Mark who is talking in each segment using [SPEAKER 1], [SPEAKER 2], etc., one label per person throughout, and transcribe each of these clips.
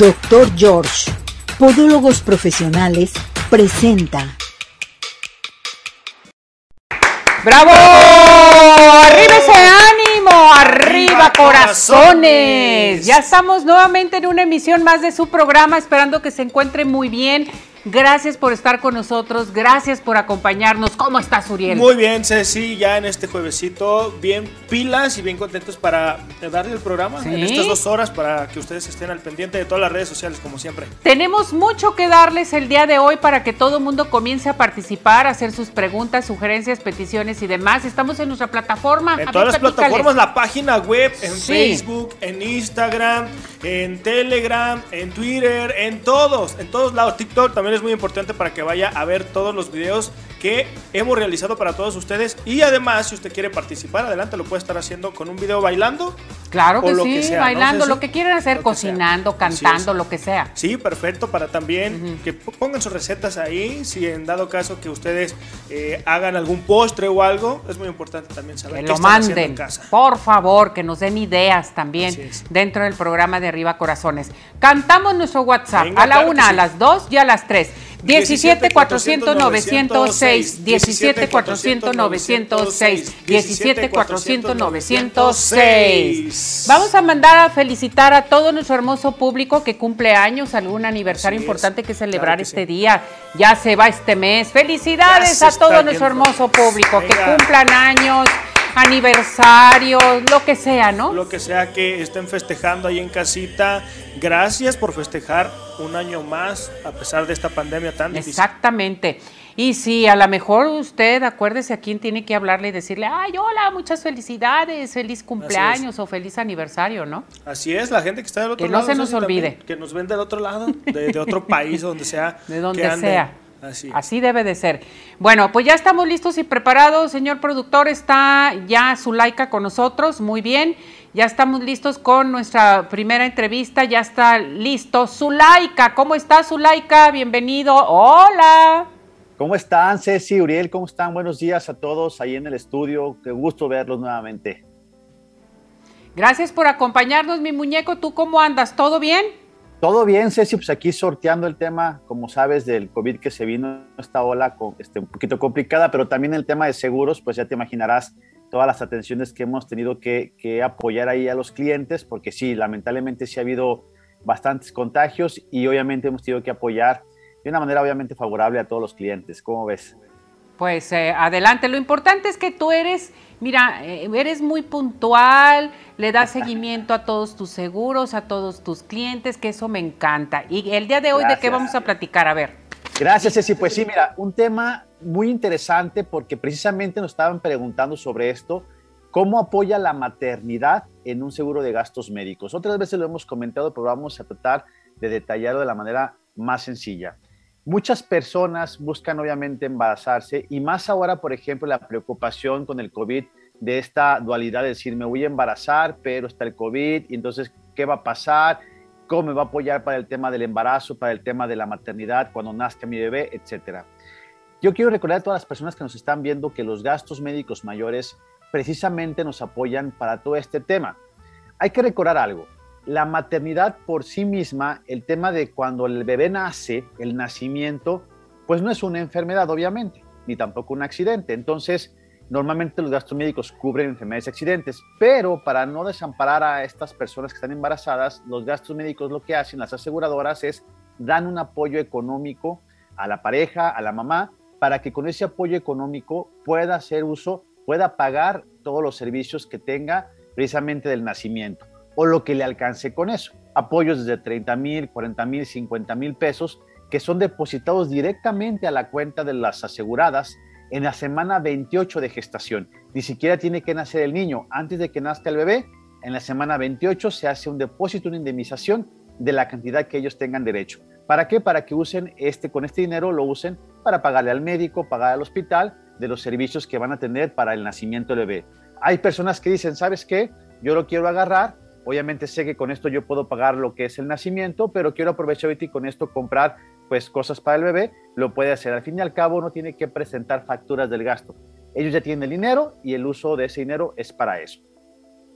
[SPEAKER 1] Doctor George, Podólogos Profesionales, presenta.
[SPEAKER 2] ¡Bravo! ¡Arriba ese ánimo! ¡Arriba corazones! Ya estamos nuevamente en una emisión más de su programa, esperando que se encuentre muy bien. Gracias por estar con nosotros, gracias por acompañarnos. ¿Cómo estás, Uriel?
[SPEAKER 3] Muy bien, Ceci, ya en este juevesito, bien pilas y bien contentos para darle el programa en estas dos horas para que ustedes estén al pendiente de todas las redes sociales, como siempre.
[SPEAKER 2] Tenemos mucho que darles el día de hoy para que todo el mundo comience a participar, a hacer sus preguntas, sugerencias, peticiones y demás. Estamos en nuestra plataforma.
[SPEAKER 3] En todas las plataformas, la página web, en Facebook, en Instagram, en Telegram, en Twitter, en todos, en todos lados. TikTok también es muy importante para que vaya a ver todos los videos que hemos realizado para todos ustedes. Y además, si usted quiere participar, adelante, lo puede estar haciendo con un video bailando.
[SPEAKER 2] Claro que sí, bailando, lo que quieran hacer, cocinando, cantando, lo que sea.
[SPEAKER 3] Sí, perfecto, para también que pongan sus recetas ahí, si en dado caso que ustedes eh, hagan algún postre o algo, es muy importante también saber
[SPEAKER 2] que lo manden, en casa. Por favor, que nos den ideas también dentro del programa de Arriba Corazones. Cantamos nuestro WhatsApp a la una, a las dos y a las tres. 17 400 906 17 400 906 17 400 906 Vamos a mandar a felicitar a todo nuestro hermoso público que cumple años, algún aniversario importante que celebrar este día. Ya se va este mes. Felicidades a todo nuestro hermoso público que cumplan años aniversario, lo que sea, ¿no?
[SPEAKER 3] Lo que sea que estén festejando ahí en casita. Gracias por festejar un año más a pesar de esta pandemia tan difícil.
[SPEAKER 2] Exactamente. Y si a lo mejor usted, acuérdese a quién tiene que hablarle y decirle, ay, hola, muchas felicidades, feliz cumpleaños o feliz aniversario, ¿no?
[SPEAKER 3] Así es, la gente que está del otro
[SPEAKER 2] lado.
[SPEAKER 3] Que
[SPEAKER 2] no se nos olvide.
[SPEAKER 3] que nos ven del otro lado, de, otro país, donde sea.
[SPEAKER 2] De donde sea. Así. debe de ser. Bueno, pues ya estamos listos y preparados. Señor productor, está ya Zulaika con nosotros. Muy bien. Ya estamos listos con nuestra primera entrevista. Ya está listo. Zulaika, ¿cómo está Zulaika? Bienvenido. Hola.
[SPEAKER 4] ¿Cómo están, Ceci, Uriel? ¿Cómo están? Buenos días a todos ahí en el estudio. Qué gusto verlos nuevamente.
[SPEAKER 2] Gracias por acompañarnos, mi muñeco. ¿Tú cómo andas? ¿Todo bien?
[SPEAKER 4] Todo bien, Ceci, pues aquí sorteando el tema, como sabes, del COVID que se vino esta ola este, un poquito complicada, pero también el tema de seguros, pues ya te imaginarás todas las atenciones que hemos tenido que, apoyar ahí a los clientes, porque sí, lamentablemente sí ha habido bastantes contagios y obviamente hemos tenido que apoyar de una manera obviamente favorable a todos los clientes. ¿Cómo ves?
[SPEAKER 2] Pues eh, adelante, lo importante es que tú eres Mira, eh, eres muy puntual, le das seguimiento a todos tus seguros, a todos tus clientes, que eso me encanta. Y el día de hoy, ¿de qué vamos a platicar? A ver.
[SPEAKER 4] Gracias, Ceci. Pues sí, mira, un tema muy interesante porque precisamente nos estaban preguntando sobre esto, cómo apoya la maternidad en un seguro de gastos médicos. Otras veces lo hemos comentado, pero vamos a tratar de detallarlo de la manera más sencilla. Muchas personas buscan obviamente embarazarse y más ahora, por ejemplo, la preocupación con el COVID de esta dualidad de decir, me voy a embarazar, pero está el COVID, y entonces, ¿qué va a pasar? ¿Cómo me va a apoyar para el tema del embarazo, para el tema de la maternidad, cuando nazca mi bebé, etcétera? Yo quiero recordar a todas las personas que nos están viendo que los gastos médicos mayores precisamente nos apoyan para todo este tema. Hay que recordar algo, la maternidad por sí misma, el tema de cuando el bebé nace, el nacimiento, pues no es una enfermedad, obviamente, ni tampoco un accidente. Entonces, normalmente los gastos médicos cubren enfermedades y accidentes, pero para no desamparar a estas personas que están embarazadas, los gastos médicos lo que hacen las aseguradoras es dan un apoyo económico a la pareja, a la mamá, para que con ese apoyo económico pueda hacer uso, pueda pagar todos los servicios que tenga precisamente del nacimiento o lo que le alcance con eso. Apoyos desde 30 mil, 40 mil, 50 mil pesos que son depositados directamente a la cuenta de las aseguradas en la semana 28 de gestación. Ni siquiera tiene que nacer el niño. Antes de que nazca el bebé, en la semana 28 se hace un depósito, una indemnización de la cantidad que ellos tengan derecho. ¿Para qué? Para que usen este, con este dinero lo usen para pagarle al médico, pagar al hospital de los servicios que van a tener para el nacimiento del bebé. Hay personas que dicen, ¿sabes qué? Yo lo quiero agarrar Obviamente sé que con esto yo puedo pagar lo que es el nacimiento, pero quiero aprovechar y con esto comprar pues cosas para el bebé, lo puede hacer. Al fin y al cabo no tiene que presentar facturas del gasto. Ellos ya tienen el dinero y el uso de ese dinero es para eso.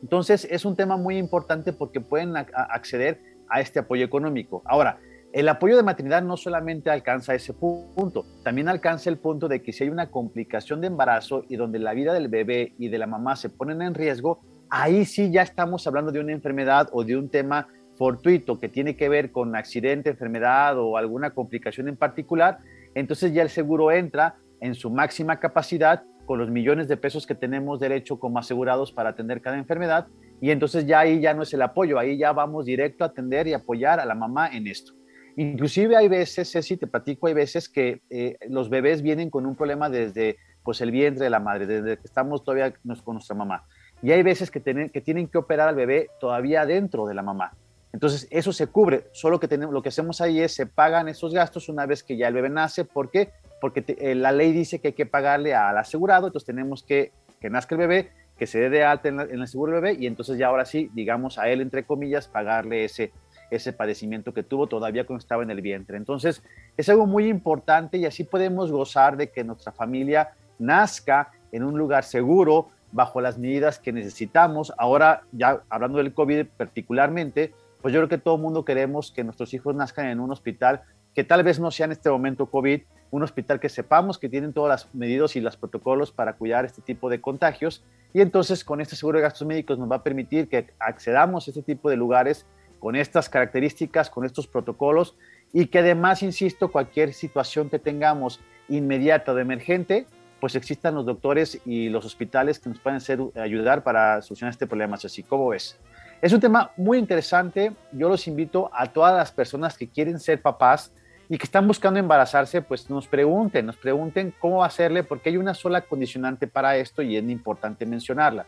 [SPEAKER 4] Entonces es un tema muy importante porque pueden acceder a este apoyo económico. Ahora, el apoyo de maternidad no solamente alcanza ese punto, también alcanza el punto de que si hay una complicación de embarazo y donde la vida del bebé y de la mamá se ponen en riesgo, ahí sí ya estamos hablando de una enfermedad o de un tema fortuito que tiene que ver con accidente, enfermedad o alguna complicación en particular, entonces ya el seguro entra en su máxima capacidad con los millones de pesos que tenemos derecho como asegurados para atender cada enfermedad y entonces ya ahí ya no es el apoyo, ahí ya vamos directo a atender y apoyar a la mamá en esto. Inclusive hay veces, Ceci, te platico, hay veces que eh, los bebés vienen con un problema desde pues, el vientre de la madre, desde que estamos todavía con nuestra mamá. Y hay veces que, tienen, que operar al bebé todavía dentro de la mamá. Entonces, eso se cubre. Solo que tenemos, lo que hacemos ahí es se pagan esos gastos una vez que ya el bebé nace. ¿Por qué? Porque eh, la ley dice que hay que pagarle al asegurado. Entonces, tenemos que que nazca el bebé, que se dé de alta en, en el seguro del bebé y entonces ya ahora sí, digamos a él, entre comillas, pagarle ese, ese padecimiento que tuvo todavía cuando estaba en el vientre. Entonces, es algo muy importante y así podemos gozar de que nuestra familia nazca en un lugar seguro, bajo las medidas que necesitamos. Ahora, ya hablando del COVID particularmente, pues yo creo que todo el mundo queremos que nuestros hijos nazcan en un hospital que tal vez no sea en este momento COVID, un hospital que sepamos que tienen todas las medidas y los protocolos para cuidar este tipo de contagios. Y entonces con este seguro de gastos médicos nos va a permitir que accedamos a este tipo de lugares con estas características, con estos protocolos y que además, insisto, cualquier situación que tengamos inmediata o emergente, pues existan los doctores y los hospitales que nos pueden hacer, ayudar para solucionar este problema. Así, ¿cómo ves? Es un tema muy interesante. Yo los invito a todas las personas que quieren ser papás y que están buscando embarazarse, pues nos pregunten, nos pregunten cómo hacerle, porque hay una sola condicionante para esto y es importante mencionarla.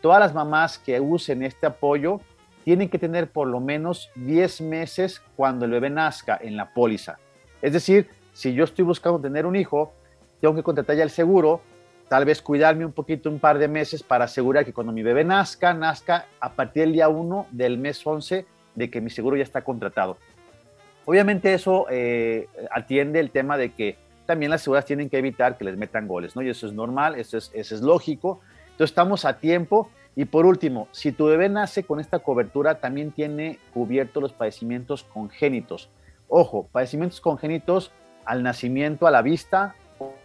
[SPEAKER 4] Todas las mamás que usen este apoyo tienen que tener por lo menos 10 meses cuando el bebé nazca en la póliza. Es decir, si yo estoy buscando tener un hijo, tengo que contratar ya el seguro, tal vez cuidarme un poquito un par de meses para asegurar que cuando mi bebé nazca, nazca a partir del día 1 del mes 11 de que mi seguro ya está contratado. Obviamente eso eh, atiende el tema de que también las seguras tienen que evitar que les metan goles, ¿no? Y eso es normal, eso es, eso es lógico. Entonces estamos a tiempo y por último, si tu bebé nace con esta cobertura, también tiene cubierto los padecimientos congénitos. Ojo, padecimientos congénitos al nacimiento, a la vista,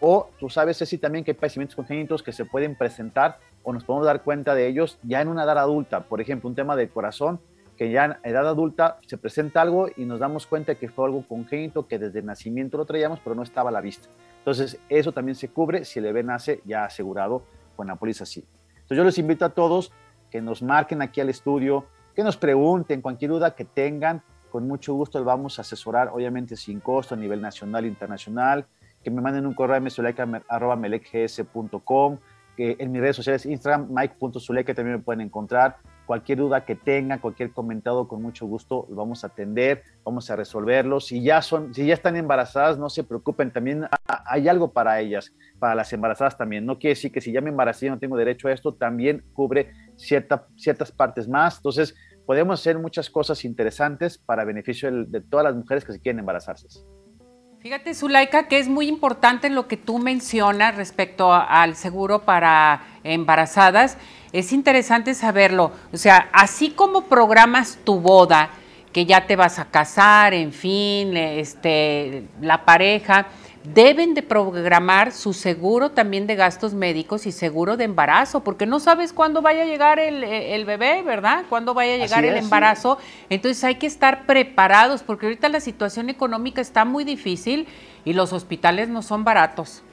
[SPEAKER 4] o, tú sabes, Ceci, también que hay padecimientos congénitos que se pueden presentar o nos podemos dar cuenta de ellos ya en una edad adulta. Por ejemplo, un tema de corazón, que ya en edad adulta se presenta algo y nos damos cuenta que fue algo congénito que desde el nacimiento lo traíamos, pero no estaba a la vista. Entonces, eso también se cubre si el bebé nace ya asegurado con la póliza así. Entonces yo les invito a todos que nos marquen aquí al estudio, que nos pregunten cualquier duda que tengan. Con mucho gusto les vamos a asesorar, obviamente sin costo a nivel nacional e internacional. Que me manden un correo a msuleika.com, que en mis redes sociales, Instagram, mike.zuleika también me pueden encontrar. Cualquier duda que tengan, cualquier comentario, con mucho gusto lo vamos a atender, vamos a resolverlos. Si ya, son, si ya están embarazadas, no se preocupen, también hay algo para ellas, para las embarazadas también. No quiere decir que si ya me embaracé y no tengo derecho a esto, también cubre cierta, ciertas partes más. Entonces, podemos hacer muchas cosas interesantes para beneficio de todas las mujeres que se quieren embarazarse.
[SPEAKER 2] Fíjate, Zulaika, que es muy importante lo que tú mencionas respecto al seguro para embarazadas. Es interesante saberlo. O sea, así como programas tu boda, que ya te vas a casar, en fin, este, la pareja, deben de programar su seguro también de gastos médicos y seguro de embarazo, porque no sabes cuándo vaya a llegar el, bebé, ¿verdad? Cuándo vaya a llegar el embarazo. Entonces hay que estar preparados, porque ahorita la situación económica está muy difícil y los hospitales no son baratos.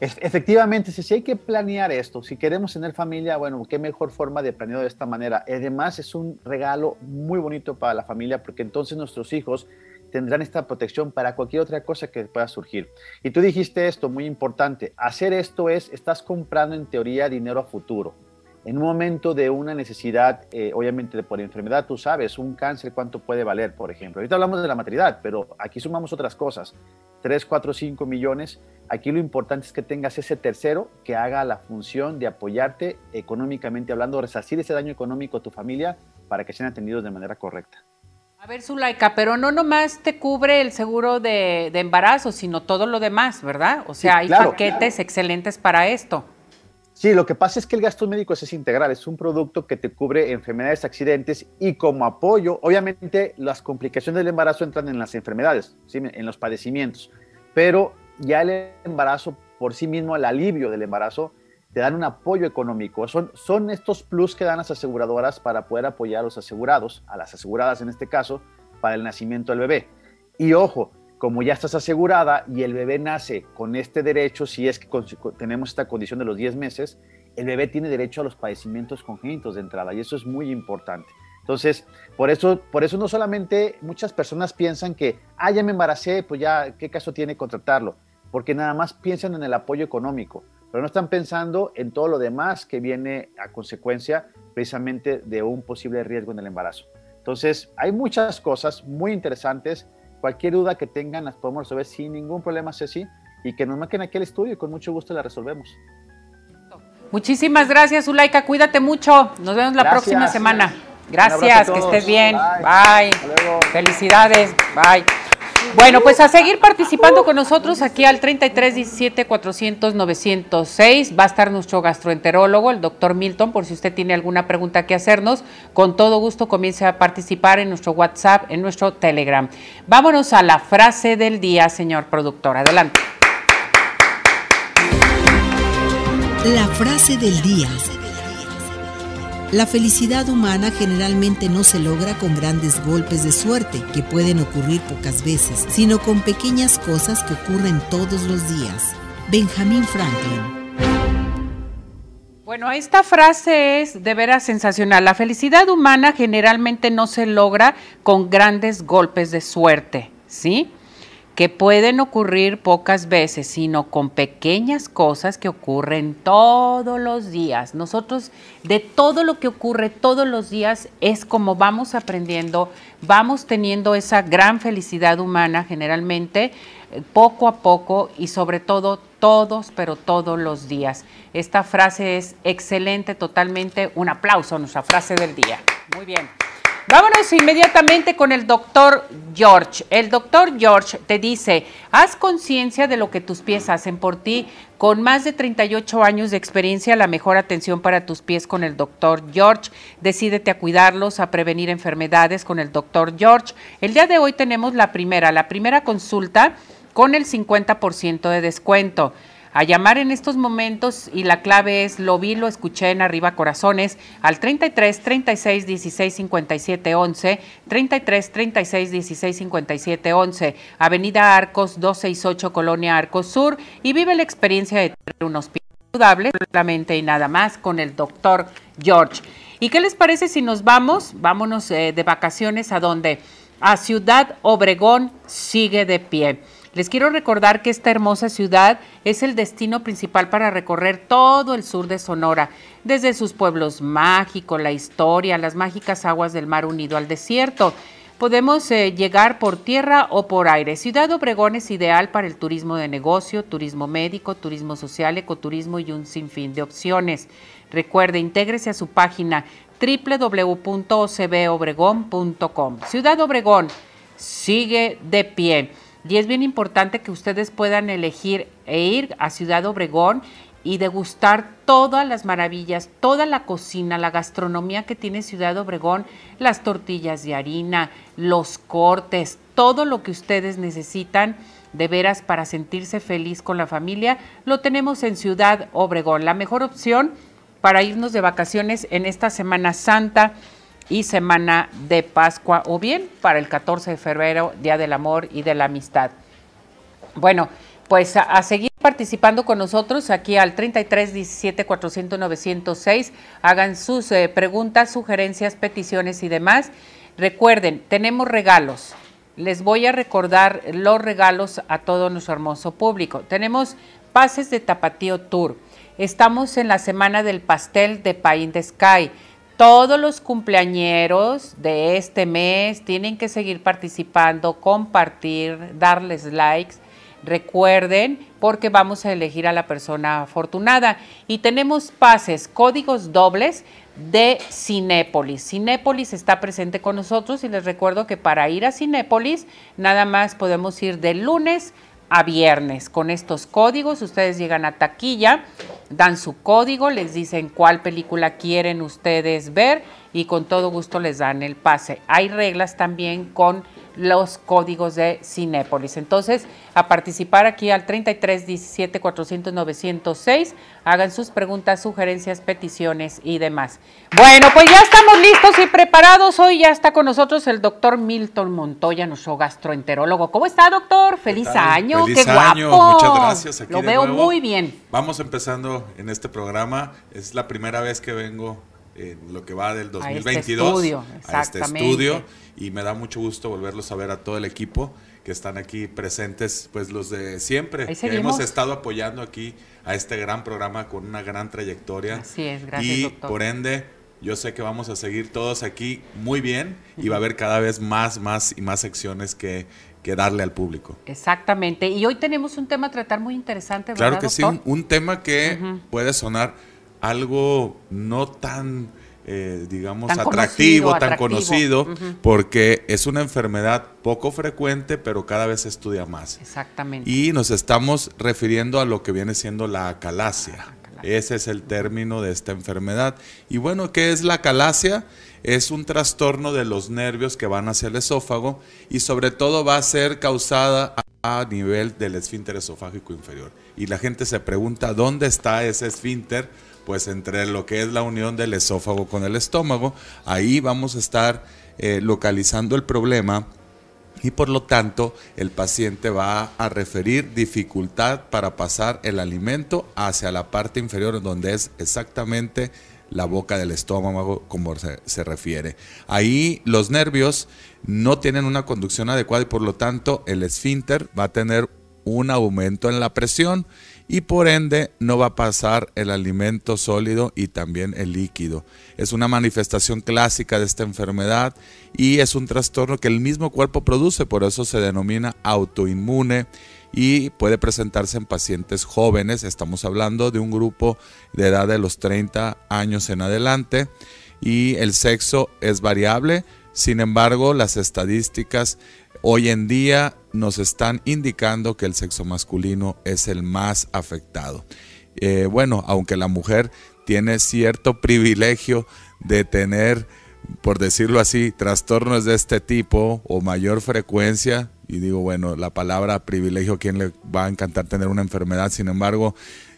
[SPEAKER 4] Efectivamente, si hay que planear esto, si queremos tener familia, bueno, qué mejor forma de planearlo de esta manera. Además, es un regalo muy bonito para la familia porque entonces nuestros hijos tendrán esta protección para cualquier otra cosa que pueda surgir. Y tú dijiste esto, muy importante, hacer esto es, estás comprando en teoría dinero a futuro. En un momento de una necesidad, eh, obviamente por enfermedad, tú sabes, un cáncer, cuánto puede valer, por ejemplo. Ahorita hablamos de la maternidad, pero aquí sumamos otras cosas. 3, 4, 5 millones. Aquí lo importante es que tengas ese tercero que haga la función de apoyarte económicamente hablando, resarcir ese daño económico a tu familia para que sean atendidos de manera correcta.
[SPEAKER 2] A ver, Zulaika, pero no nomás te cubre el seguro de, embarazo, sino todo lo demás, ¿verdad? O sea, hay paquetes excelentes para esto.
[SPEAKER 4] Sí, lo que pasa es que el gasto médico es integral, es un producto que te cubre enfermedades, accidentes y como apoyo, obviamente las complicaciones del embarazo entran en las enfermedades, en los padecimientos, pero ya el embarazo por sí mismo, el alivio del embarazo, te dan un apoyo económico. Son, son estos plus que dan las aseguradoras para poder apoyar a los asegurados, a las aseguradas en este caso, para el nacimiento del bebé. Y ojo, como ya estás asegurada y el bebé nace con este derecho, si es que tenemos esta condición de los 10 meses, el bebé tiene derecho a los padecimientos congénitos de entrada y eso es muy importante. Entonces, por eso, por eso no solamente muchas personas piensan que, ah, ya me embaracé, pues ya, ¿qué caso tiene contratarlo? Porque nada más piensan en el apoyo económico pero no están pensando en todo lo demás que viene a consecuencia precisamente de un posible riesgo en el embarazo. Entonces, hay muchas cosas muy interesantes. Cualquier duda que tengan las podemos resolver sin ningún problema, Ceci, y que nos marquen aquí el estudio y con mucho gusto la resolvemos.
[SPEAKER 2] Muchísimas gracias, Zulaika. Cuídate mucho. Nos vemos la próxima semana. Gracias, que estés bien. Bye. Felicidades. Bye. Bueno, pues a seguir participando con nosotros aquí al 33 17 400 906 va a estar nuestro gastroenterólogo, el doctor Milton, por si usted tiene alguna pregunta que hacernos, con todo gusto comience a participar en nuestro WhatsApp, en nuestro Telegram. Vámonos a la frase del día, señor productor. Adelante.
[SPEAKER 1] La frase del día. La felicidad humana generalmente no se logra con grandes golpes de suerte, que pueden ocurrir pocas veces, sino con pequeñas cosas que ocurren todos los días. Benjamin Franklin.
[SPEAKER 2] Bueno, esta frase es de veras sensacional. La felicidad humana generalmente no se logra con grandes golpes de suerte, ¿sí? Que pueden ocurrir pocas veces, sino con pequeñas cosas que ocurren todos los días. Nosotros de todo lo que ocurre todos los días es como vamos aprendiendo, vamos teniendo esa gran felicidad humana generalmente eh, poco a poco y sobre todo todos, pero todos los días. Esta frase es excelente, totalmente un aplauso nuestra frase del día. Muy bien. Vámonos inmediatamente con el doctor George. El doctor George te dice, haz conciencia de lo que tus pies hacen por ti. Con más de 38 años de experiencia, la mejor atención para tus pies con el doctor George. Decídete a cuidarlos, a prevenir enfermedades con el doctor George. El día de hoy tenemos la primera, la primera consulta con el 50% de descuento a llamar en estos momentos y la clave es lo vi, lo escuché en Arriba Corazones al 33 36 16 57 11, 33 36 16 57 11, Avenida Arcos 268 Colonia Arcos Sur y vive la experiencia de tener un hospital saludable solamente y nada más con el doctor George. ¿Y qué les parece si nos vamos? Vámonos eh, de vacaciones a donde? A Ciudad Obregón sigue de pie. Les quiero recordar que esta hermosa ciudad es el destino principal para recorrer todo el sur de Sonora, desde sus pueblos mágicos, la historia, las mágicas aguas del mar unido al desierto. Podemos eh, llegar por tierra o por aire. Ciudad Obregón es ideal para el turismo de negocio, turismo médico, turismo social, ecoturismo y un sinfín de opciones. Recuerde, intégrese a su página www.ocbobregón.com. Ciudad Obregón sigue de pie. Y es bien importante que ustedes puedan elegir e ir a Ciudad Obregón y degustar todas las maravillas, toda la cocina, la gastronomía que tiene Ciudad Obregón, las tortillas de harina, los cortes, todo lo que ustedes necesitan de veras para sentirse feliz con la familia, lo tenemos en Ciudad Obregón. La mejor opción para irnos de vacaciones en esta Semana Santa y semana de Pascua o bien para el 14 de febrero, Día del Amor y de la Amistad. Bueno, pues a, seguir participando con nosotros aquí al 33 17 400 906. Hagan sus eh, preguntas, sugerencias, peticiones y demás. Recuerden, tenemos regalos. Les voy a recordar los regalos a todo nuestro hermoso público. Tenemos pases de Tapatío Tour. Estamos en la semana del pastel de Pain de Sky todos los cumpleañeros de este mes tienen que seguir participando, compartir, darles likes. Recuerden, porque vamos a elegir a la persona afortunada. Y tenemos pases, códigos dobles de Cinépolis. Cinépolis está presente con nosotros y les recuerdo que para ir a Cinépolis nada más podemos ir de lunes a viernes. Con estos códigos ustedes llegan a taquilla, dan su código, les dicen cuál película quieren ustedes ver y con todo gusto les dan el pase. Hay reglas también con los códigos de Cinépolis. Entonces, a participar aquí al 33 17 400 906, hagan sus preguntas, sugerencias, peticiones y demás. Bueno, pues ya estamos listos y preparados. Hoy ya está con nosotros el doctor Milton Montoya, nuestro gastroenterólogo. ¿Cómo está, doctor? Feliz año.
[SPEAKER 5] Feliz Qué año. Muchas gracias.
[SPEAKER 2] Lo veo muy bien.
[SPEAKER 5] Vamos empezando en este programa. Es la primera vez que vengo en lo que va del 2022
[SPEAKER 2] este a
[SPEAKER 5] este estudio y me da mucho gusto volverlos a ver a todo el equipo que están aquí presentes, pues los de siempre, que hemos estado apoyando aquí a este gran programa con una gran trayectoria.
[SPEAKER 2] Así es, gracias.
[SPEAKER 5] Y por ende, yo sé que vamos a seguir todos aquí muy bien y va a haber cada vez más, más y más secciones que, que darle al público.
[SPEAKER 2] Exactamente. Y hoy tenemos un tema a tratar muy interesante,
[SPEAKER 5] ¿verdad, Claro que sí, un, tema que puede sonar algo no tan, eh, digamos, atractivo, tan conocido, porque es una enfermedad poco frecuente, pero cada vez se estudia más.
[SPEAKER 2] Exactamente.
[SPEAKER 5] Y nos estamos refiriendo a lo que viene siendo la acalasia. Ese es el término de esta enfermedad. Y bueno, ¿qué es la acalasia? Es un trastorno de los nervios que van hacia el esófago y sobre todo va a ser causada a nivel del esfínter esofágico inferior. Y la gente se pregunta, ¿dónde está ese esfínter? Pues entre lo que es la unión del esófago con el estómago, ahí vamos a estar eh, localizando el problema y por lo tanto el paciente va a referir dificultad para pasar el alimento hacia la parte inferior donde es exactamente la boca del estómago como se, se, refiere. Ahí los nervios no tienen una conducción adecuada y por lo tanto el esfínter va a tener un aumento en la presión y por ende no va a pasar el alimento sólido y también el líquido. Es una manifestación clásica de esta enfermedad y es un trastorno que el mismo cuerpo produce, por eso se denomina autoinmune y puede presentarse en pacientes jóvenes, estamos hablando de un grupo de edad de los 30 años en adelante y el sexo es variable, sin embargo las estadísticas hoy en día nos están indicando que el sexo masculino es el más afectado. Eh, bueno, aunque la mujer tiene cierto privilegio de tener, por decirlo así, trastornos de este tipo o mayor frecuencia, y digo, bueno, la palabra privilegio, ¿quién le va a encantar tener una enfermedad? Sin embargo,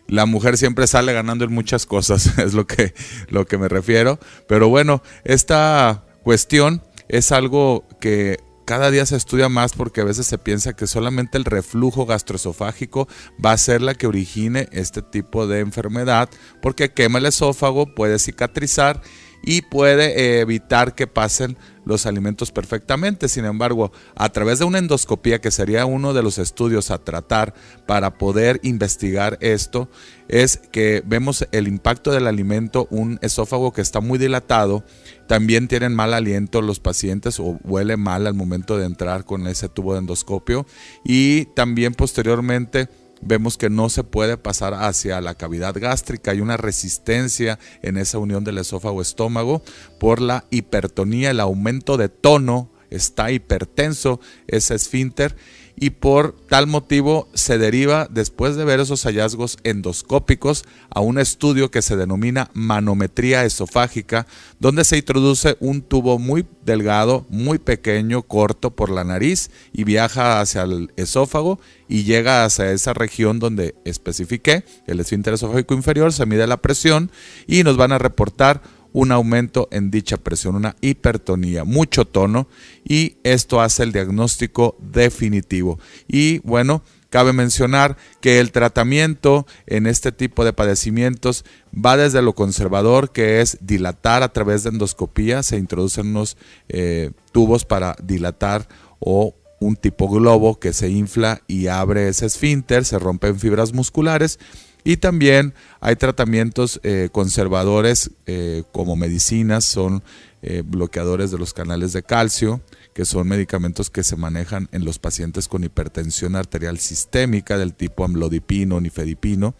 [SPEAKER 5] la mujer siempre sale ganando en muchas cosas, es lo que, lo que me refiero. Pero bueno, esta cuestión es algo que cada día se estudia más porque a veces se piensa que solamente el reflujo gastroesofágico va a ser la que origine este tipo de enfermedad, porque quema el esófago, puede cicatrizar y puede eh, evitar que pasen los alimentos perfectamente. Sin embargo, a través de una endoscopía, que sería uno de los estudios a tratar para poder investigar esto, es que vemos el impacto del alimento, un esófago que está muy dilatado también tienen mal aliento los pacientes o huele mal al momento de entrar con ese tubo de endoscopio. Y también posteriormente vemos que no se puede pasar hacia la cavidad gástrica. Hay una resistencia en esa unión del esófago-estómago por la hipertonía, el aumento de tono. Está hipertenso ese esfínter y por tal motivo se deriva, después de ver esos hallazgos endoscópicos, a un estudio que se denomina manometría esofágica, donde se introduce un tubo muy delgado, muy pequeño, corto por la nariz y viaja hacia el esófago y llega hacia esa región donde especifiqué, el esfínter esofágico inferior, se mide la presión y nos van a reportar un aumento en dicha presión, una hipertonía, mucho tono y esto hace el diagnóstico definitivo. Y bueno, cabe mencionar que el tratamiento en este tipo de padecimientos va desde lo conservador, que es dilatar a través de endoscopía, se introducen unos eh, tubos para dilatar o un tipo globo que se infla y abre ese esfínter, se rompen fibras musculares y también hay tratamientos eh, conservadores eh, como medicinas, son eh, bloqueadores de los canales de calcio, que son medicamentos que se manejan en los pacientes con hipertensión arterial sistémica del tipo amlodipino, nifedipino,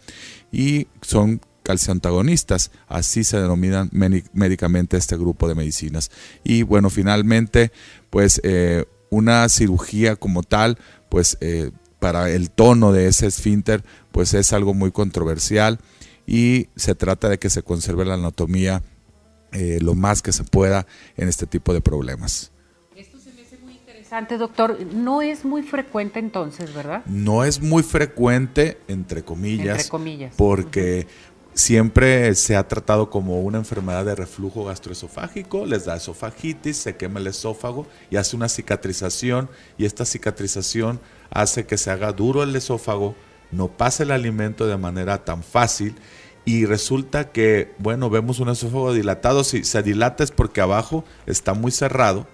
[SPEAKER 5] y son calcioantagonistas, así se denominan médicamente este grupo de medicinas. Y bueno, finalmente, pues una cirugía como tal, pues para el tono de ese esfínter, pues es algo muy controversial y se trata de que se conserve la anatomía eh, lo más que se pueda en este tipo de problemas.
[SPEAKER 2] Esto se me hace muy interesante, doctor. No es muy frecuente entonces, ¿verdad?
[SPEAKER 5] No es muy frecuente, entre comillas, porque siempre se ha tratado como una enfermedad de reflujo gastroesofágico, les da esofagitis, se quema el esófago y hace una cicatrización y esta cicatrización hace que se haga duro el esófago, no pase el alimento de manera tan fácil y resulta que, bueno, vemos un esófago dilatado, si se dilata es porque abajo está muy cerrado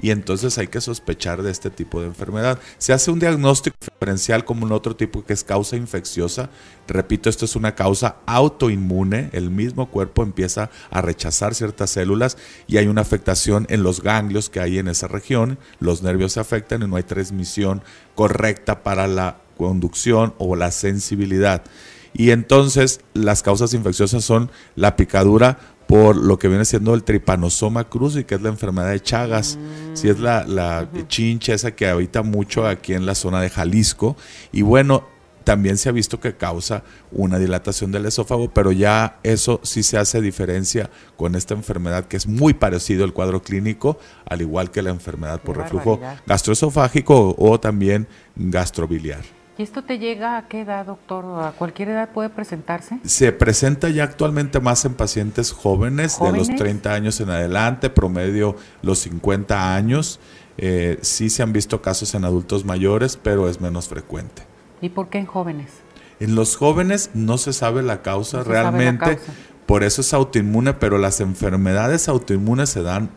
[SPEAKER 5] y entonces hay que sospechar de este tipo de enfermedad. Se hace un diagnóstico diferencial como un otro tipo que es causa infecciosa. Repito, esto es una causa autoinmune, el mismo cuerpo empieza a rechazar ciertas células y hay una afectación en los ganglios que hay en esa región, los nervios se afectan y no hay transmisión correcta para la conducción o la sensibilidad. Y entonces las causas infecciosas son la picadura por lo que viene siendo el tripanosoma cruzi, que es la enfermedad de Chagas. Mm. Si es la, la chincha esa que habita mucho aquí en la zona de Jalisco. Y bueno, también se ha visto que causa una dilatación del esófago, pero ya eso sí se hace diferencia con esta enfermedad que es muy parecido al cuadro clínico, al igual que la enfermedad por reflujo gastroesofágico o también gastrobiliar.
[SPEAKER 2] ¿Y esto te llega a qué edad, doctor? ¿A cualquier edad puede presentarse?
[SPEAKER 5] Se presenta ya actualmente más en pacientes jóvenes, de los 30 años en adelante, promedio los 50 años. Eh, sí se han visto casos en adultos mayores, pero es menos frecuente.
[SPEAKER 2] ¿Y por qué en jóvenes?
[SPEAKER 5] En los jóvenes no se sabe la causa realmente, por eso es autoinmune, pero las enfermedades autoinmunes se dan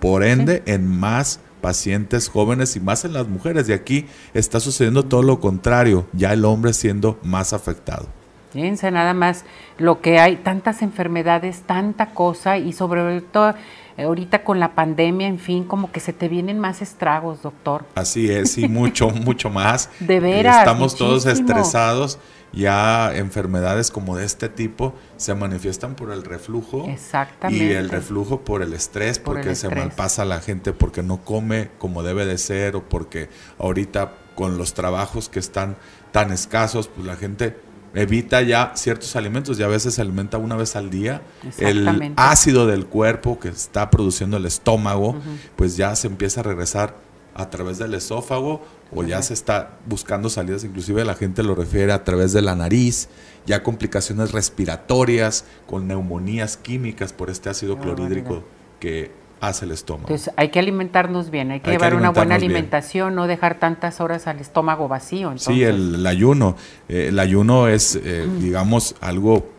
[SPEAKER 5] por ende en más pacientes jóvenes y más en las mujeres. Y aquí está sucediendo todo lo contrario, ya el hombre siendo más afectado.
[SPEAKER 2] Fíjense nada más lo que hay, tantas enfermedades, tanta cosa y sobre todo eh, ahorita con la pandemia, en fin, como que se te vienen más estragos, doctor.
[SPEAKER 5] Así es, y mucho, mucho más.
[SPEAKER 2] De veras.
[SPEAKER 5] Estamos todos estresados ya enfermedades como de este tipo se manifiestan por el reflujo.
[SPEAKER 2] Exactamente.
[SPEAKER 5] Y el reflujo por el estrés, porque se malpasa la gente, porque no come como debe de ser, o porque ahorita con los trabajos que están tan escasos, pues la gente evita ya ciertos alimentos, ya a veces se alimenta una vez al día. El ácido del cuerpo que está produciendo el estómago, pues ya se empieza a regresar a través del esófago o ya se está buscando salidas, inclusive la gente lo refiere a través de la nariz, ya complicaciones respiratorias con neumonías químicas por este ácido clorhídrico que hace el estómago.
[SPEAKER 2] Entonces hay que alimentarnos bien, hay que llevar una buena alimentación, no dejar tantas horas al estómago vacío.
[SPEAKER 5] Sí, el, ayuno, eh, el ayuno es, eh, digamos, algo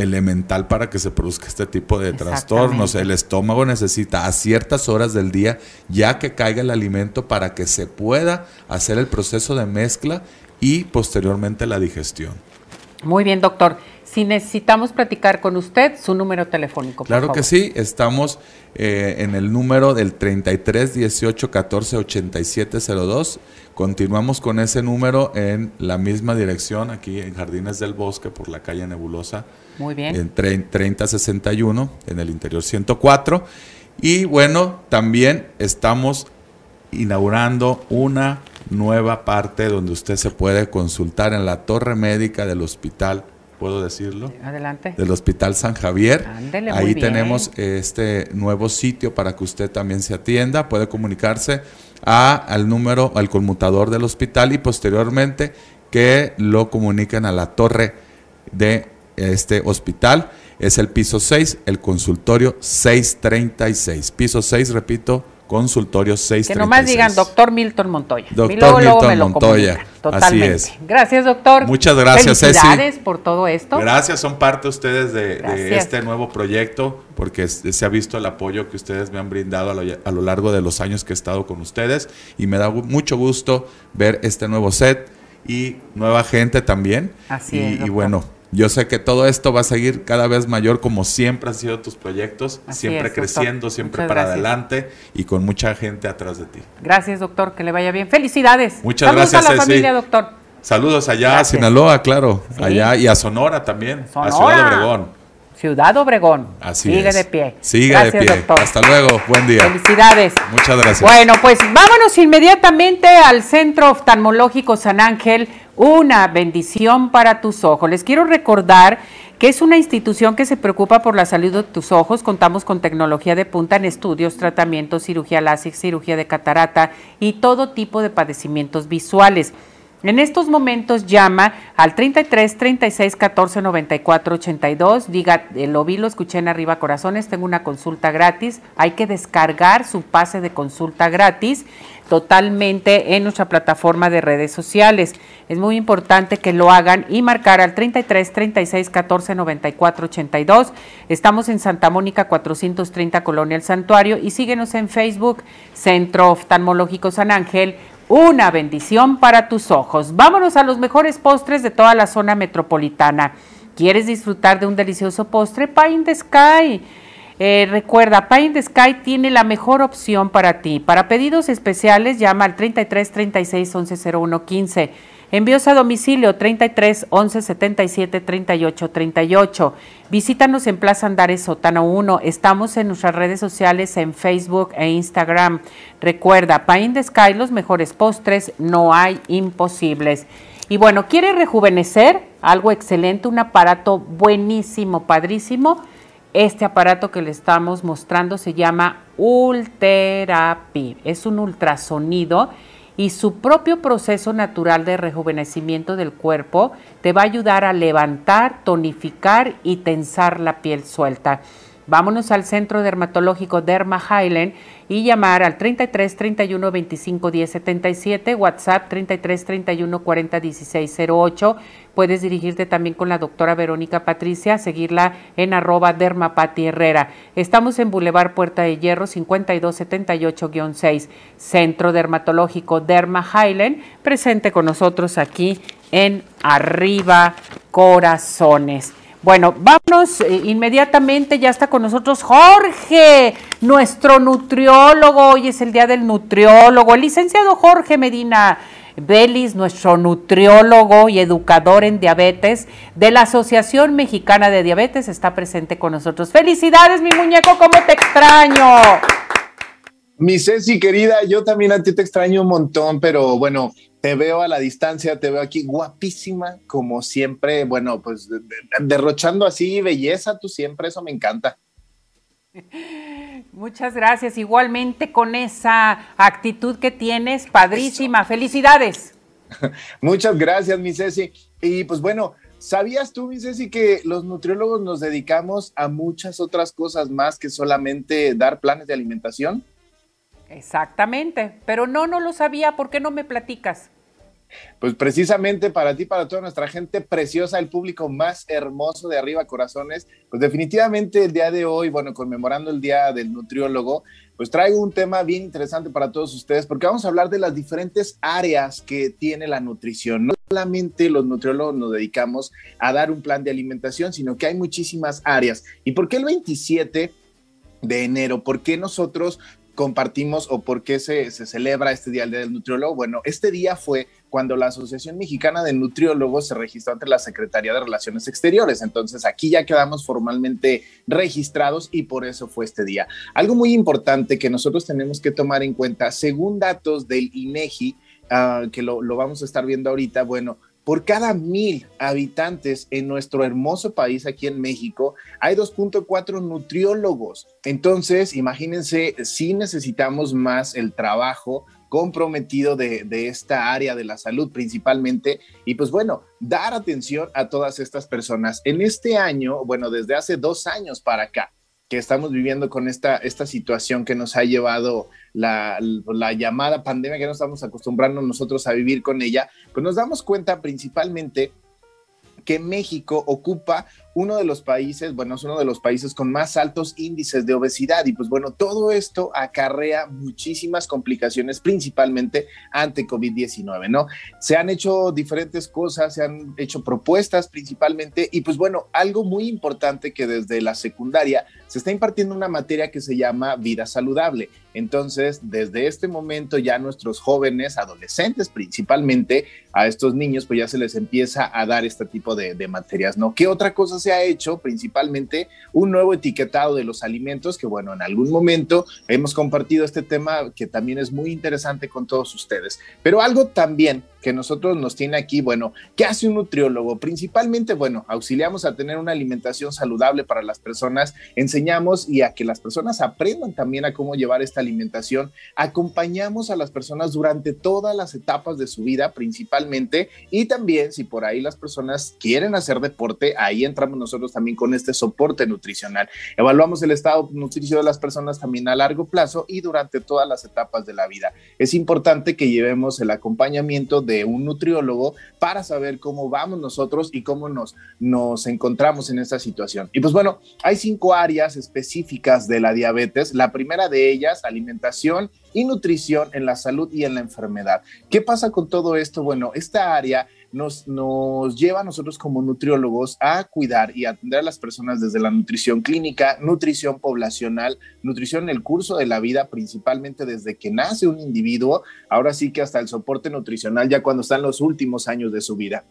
[SPEAKER 5] elemental para que se produzca este tipo de trastornos. El estómago necesita a ciertas horas del día ya que caiga el alimento para que se pueda hacer el proceso de mezcla y posteriormente la digestión.
[SPEAKER 2] Muy bien, doctor. Si necesitamos platicar con usted, su número telefónico.
[SPEAKER 5] claro que sí, estamos eh, en el número del 33 18 14 87 02. Continuamos con ese número en la misma dirección, aquí en Jardines del Bosque, por la calle Nebulosa.
[SPEAKER 2] Muy bien.
[SPEAKER 5] En 3061, en el interior 104. Y bueno, también estamos inaugurando una nueva parte donde usted se puede consultar en la torre médica del hospital puedo decirlo.
[SPEAKER 2] Adelante.
[SPEAKER 5] Del Hospital San Javier. Ahí tenemos este nuevo sitio para que usted también se atienda. Puede comunicarse a, al número, al conmutador del hospital y posteriormente que lo comuniquen a la torre de este hospital. Es el piso 6, el consultorio 636. Piso 6, repito, consultorio 636.
[SPEAKER 2] Que nomás digan doctor Milton Montoya.
[SPEAKER 5] Doctor Milton Montoya.
[SPEAKER 2] Totalmente.
[SPEAKER 5] Así es.
[SPEAKER 2] Gracias, doctor.
[SPEAKER 5] Muchas gracias,
[SPEAKER 2] Felicidades por todo esto.
[SPEAKER 5] Gracias, son parte ustedes de, este nuevo proyecto, porque se ha visto el apoyo que ustedes me han brindado a lo, largo de los años que he estado con ustedes y me da mucho gusto ver este nuevo set y nueva gente también.
[SPEAKER 2] Así
[SPEAKER 5] y,
[SPEAKER 2] es.
[SPEAKER 5] Y bueno yo sé que todo esto va a seguir cada vez mayor como siempre han sido tus proyectos, siempre creciendo, siempre para adelante y con mucha gente atrás de ti.
[SPEAKER 2] Gracias, doctor, que le vaya bien. Felicidades.
[SPEAKER 5] Muchas Saludos
[SPEAKER 2] gracias. a la familia, doctor.
[SPEAKER 5] Saludos allá a Sinaloa, claro, allá y a Sonora también, a Ciudad Obregón.
[SPEAKER 2] Ciudad Obregón.
[SPEAKER 5] Así
[SPEAKER 2] Sigue de pie.
[SPEAKER 5] Sigue de pie. Doctor. Hasta luego. Buen día.
[SPEAKER 2] Felicidades.
[SPEAKER 5] Muchas gracias.
[SPEAKER 2] Bueno, pues vámonos inmediatamente al Centro Oftalmológico San Ángel. Una bendición para tus ojos. Les quiero recordar que es una institución que se preocupa por la salud de tus ojos. Contamos con tecnología de punta en estudios, tratamientos, cirugía láser, cirugía de catarata y todo tipo de padecimientos visuales. En estos momentos llama al 33 36 14 94 82. Diga, eh, lo vi, lo escuché en Arriba Corazones. Tengo una consulta gratis. Hay que descargar su pase de consulta gratis totalmente en nuestra plataforma de redes sociales. Es muy importante que lo hagan y marcar al 33 36 14 94 82. Estamos en Santa Mónica 430 Colonia El Santuario y síguenos en Facebook Centro Oftalmológico San Ángel una bendición para tus ojos. Vámonos a los mejores postres de toda la zona metropolitana. ¿Quieres disfrutar de un delicioso postre? Pie in the Sky. Eh, recuerda, Pie in the Sky tiene la mejor opción para ti. Para pedidos especiales, llama al 33 36 11 01 15. Envíos a domicilio 33 11 77 38 38. Visítanos en Plaza Andares Sótano 1. Estamos en nuestras redes sociales en Facebook e Instagram. Recuerda, Pain de Sky, los mejores postres, no hay imposibles. Y bueno, ¿quiere rejuvenecer? Algo excelente, un aparato buenísimo, padrísimo. Este aparato que le estamos mostrando se llama Ulterapi. Es un ultrasonido y su propio proceso natural de rejuvenecimiento del cuerpo te va a ayudar a levantar, tonificar y tensar la piel suelta. Vámonos al centro dermatológico Derma Highland y llamar al 33 31 25 10 77, WhatsApp 33 31 40 16 08. Puedes dirigirte también con la doctora Verónica Patricia, seguirla en arroba dermapati herrera. Estamos en Boulevard Puerta de Hierro 5278-6, Centro Dermatológico Derma Highland, presente con nosotros aquí en Arriba Corazones. Bueno, vámonos eh, inmediatamente, ya está con nosotros Jorge, nuestro nutriólogo, hoy es el día del nutriólogo, el licenciado Jorge Medina Belis, nuestro nutriólogo y educador en diabetes de la Asociación Mexicana de Diabetes, está presente con nosotros. Felicidades, mi muñeco, ¿cómo te extraño?
[SPEAKER 6] Mi Ceci, querida, yo también a ti te extraño un montón, pero bueno, te veo a la distancia, te veo aquí guapísima, como siempre, bueno, pues derrochando así belleza, tú siempre, eso me encanta.
[SPEAKER 2] Muchas gracias, igualmente con esa actitud que tienes, padrísima, felicidades.
[SPEAKER 6] Muchas gracias, mi Ceci. Y pues bueno, ¿sabías tú, mi Ceci, que los nutriólogos nos dedicamos a muchas otras cosas más que solamente dar planes de alimentación?
[SPEAKER 2] Exactamente, pero no, no lo sabía, ¿por qué no me platicas?
[SPEAKER 6] Pues precisamente para ti, para toda nuestra gente preciosa, el público más hermoso de Arriba Corazones, pues definitivamente el día de hoy, bueno, conmemorando el Día del Nutriólogo, pues traigo un tema bien interesante para todos ustedes porque vamos a hablar de las diferentes áreas que tiene la nutrición. No solamente los nutriólogos nos dedicamos a dar un plan de alimentación, sino que hay muchísimas áreas. ¿Y por qué el 27 de enero? ¿Por qué nosotros compartimos o por qué se, celebra este Día del Nutriólogo? Bueno, este día fue cuando la Asociación Mexicana de Nutriólogos se registró ante la Secretaría de Relaciones Exteriores. Entonces aquí ya quedamos formalmente registrados y por eso fue este día. Algo muy importante que nosotros tenemos que tomar en cuenta, según datos del INEGI, ah, que lo, lo vamos a estar viendo ahorita, bueno, por cada mil habitantes en nuestro hermoso país aquí en México, hay 2.4 nutriólogos. Entonces, imagínense si necesitamos más el trabajo comprometido de, de, esta área de la salud principalmente. Y pues bueno, dar atención a todas estas personas. En este año, bueno, desde hace dos años para acá, que estamos viviendo con esta, esta situación que nos ha llevado la, la, llamada pandemia, que no estamos acostumbrando nosotros a vivir con ella, pues nos damos cuenta principalmente que México ocupa uno de los países, bueno, es uno de los países con más altos índices de obesidad y pues bueno, todo esto acarrea muchísimas complicaciones, principalmente ante COVID-19, ¿no? Se han hecho diferentes cosas, se han hecho propuestas principalmente y pues bueno, algo muy importante que desde la secundaria se está impartiendo una materia que se llama vida saludable. Entonces, desde este momento ya nuestros jóvenes, adolescentes principalmente, a estos niños, pues ya se les empieza a dar este tipo de, materias, ¿no? ¿Qué otra cosa se ha hecho principalmente un nuevo etiquetado de los alimentos que, bueno, en algún momento hemos compartido este tema que también es muy interesante con todos ustedes. Pero algo también que nosotros nos tiene aquí, bueno, ¿qué hace un nutriólogo? Principalmente, bueno, auxiliamos a tener una alimentación saludable para las personas, enseñamos y a que las personas aprendan también a cómo llevar esta alimentación, acompañamos a las personas durante todas las etapas de su vida principalmente y también si por ahí las personas quieren hacer deporte, ahí entramos nosotros también con este soporte nutricional. Evaluamos el estado nutricio de las personas también a largo plazo y durante todas las etapas de la vida. Es importante que llevemos el acompañamiento de un nutriólogo para saber cómo vamos nosotros y cómo nos, nos encontramos en esta situación. Y pues bueno, hay cinco áreas específicas de la diabetes. La primera de ellas, alimentación y nutrición en la salud y en la enfermedad. ¿Qué pasa con todo esto? Bueno, esta área nos, nos lleva a nosotros como nutriólogos a cuidar y atender a las personas desde la nutrición clínica, nutrición poblacional, nutrición en el curso de la vida, principalmente desde que nace un individuo, ahora sí que hasta el soporte nutricional ya cuando están los últimos años de su vida.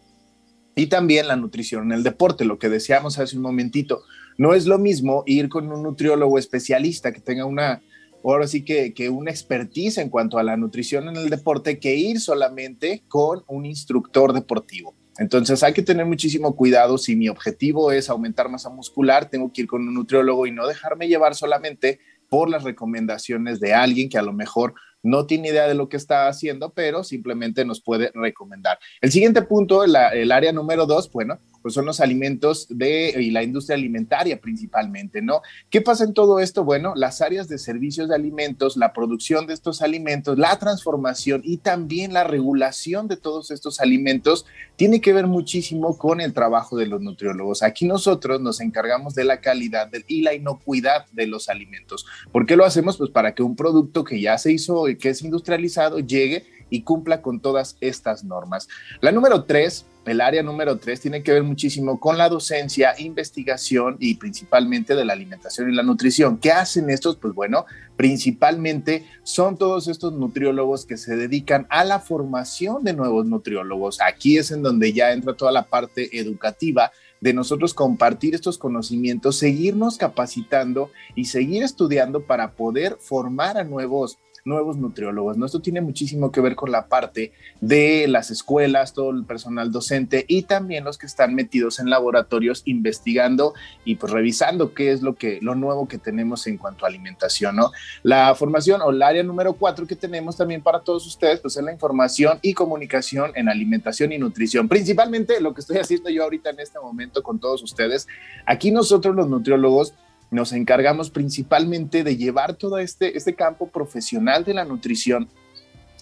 [SPEAKER 6] Y también la nutrición en el deporte, lo que decíamos hace un momentito. No es lo mismo ir con un nutriólogo especialista que tenga una ahora sí que, que una expertise en cuanto a la nutrición en el deporte que ir solamente con un instructor deportivo. Entonces hay que tener muchísimo cuidado si mi objetivo es aumentar masa muscular, tengo que ir con un nutriólogo y no dejarme llevar solamente por las recomendaciones de alguien que a lo mejor no tiene idea de lo que está haciendo, pero simplemente nos puede recomendar. El siguiente punto, el área número dos, bueno, pues son los alimentos de, y la industria alimentaria principalmente, ¿no? ¿Qué pasa en todo esto? Bueno, las áreas de servicios de alimentos, la producción de estos alimentos, la transformación y también la regulación de todos estos alimentos tiene que ver muchísimo con el trabajo de los nutriólogos. Aquí nosotros nos encargamos de la calidad y la inocuidad de los alimentos. ¿Por qué lo hacemos? Pues para que un producto que ya se hizo que es industrializado llegue y cumpla con todas estas normas. La número tres, el área número tres, tiene que ver muchísimo con la docencia, investigación y principalmente de la alimentación y la nutrición. ¿Qué hacen estos? Pues bueno, principalmente son todos estos nutriólogos que se dedican a la formación de nuevos nutriólogos. Aquí es en donde ya entra toda la parte educativa de nosotros compartir estos conocimientos, seguirnos capacitando y seguir estudiando para poder formar a nuevos nuevos nutriólogos. ¿no? Esto tiene muchísimo que ver con la parte de las escuelas, todo el personal docente y también los que están metidos en laboratorios investigando y pues revisando qué es lo que lo nuevo que tenemos en cuanto a alimentación, ¿no? La formación o el área número cuatro que tenemos también para todos ustedes, pues es la información y comunicación en alimentación y nutrición. Principalmente lo que estoy haciendo yo ahorita en este momento con todos ustedes. Aquí nosotros los nutriólogos nos encargamos principalmente de llevar todo este, este campo profesional de la nutrición,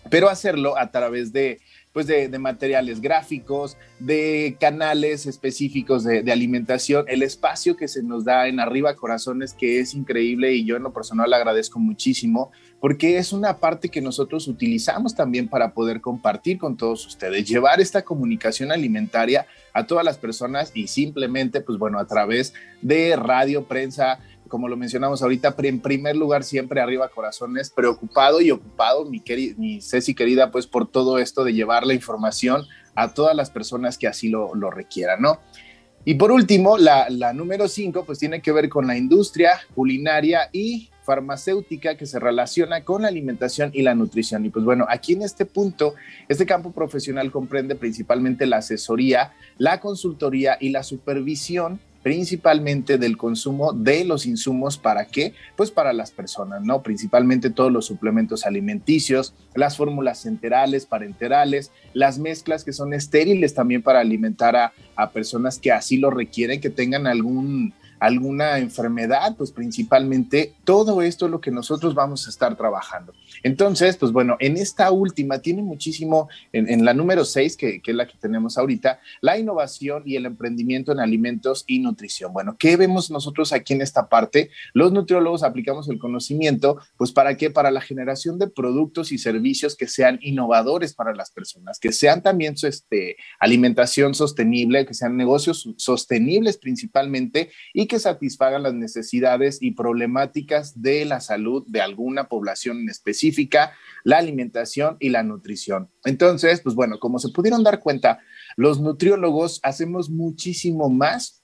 [SPEAKER 6] pero hacerlo a través de, pues de, materiales gráficos, de canales específicos de, de, alimentación, el espacio que se nos da en Arriba Corazones, que es increíble y yo en lo personal agradezco muchísimo, porque es una parte que nosotros utilizamos también para poder compartir con todos ustedes, llevar esta comunicación alimentaria a todas las personas y simplemente, pues bueno, a través de radio, prensa, como lo mencionamos ahorita, en primer lugar siempre arriba corazones, preocupado y ocupado, mi, mi Ceci querida, pues por todo esto de llevar la información a todas las personas que así lo, lo requieran, ¿no? Y por último, la, la número cinco, pues tiene que ver con la industria culinaria y farmacéutica que se relaciona con la alimentación y la nutrición. Y pues bueno, aquí en este punto, este campo profesional comprende principalmente la asesoría, la consultoría y la supervisión principalmente del consumo de los insumos para qué? Pues para las personas, ¿no? Principalmente todos los suplementos alimenticios, las fórmulas enterales, parenterales, las mezclas que son estériles también para alimentar a, a personas que así lo requieren, que tengan algún alguna enfermedad, pues principalmente todo esto es lo que nosotros vamos a estar trabajando. Entonces, pues bueno, en esta última tiene muchísimo, en, la número 6, que, que, es la que tenemos ahorita, la innovación y el emprendimiento en alimentos y nutrición. Bueno, ¿qué vemos nosotros aquí en esta parte? Los nutriólogos aplicamos el conocimiento, pues para qué? Para la generación de productos y servicios que sean innovadores para las personas, que sean también este, alimentación sostenible, que sean negocios sostenibles principalmente y que satisfagan las necesidades y problemáticas de la salud de alguna población en la alimentación y la nutrición. Entonces, pues bueno, como se pudieron dar cuenta, los nutriólogos hacemos muchísimo más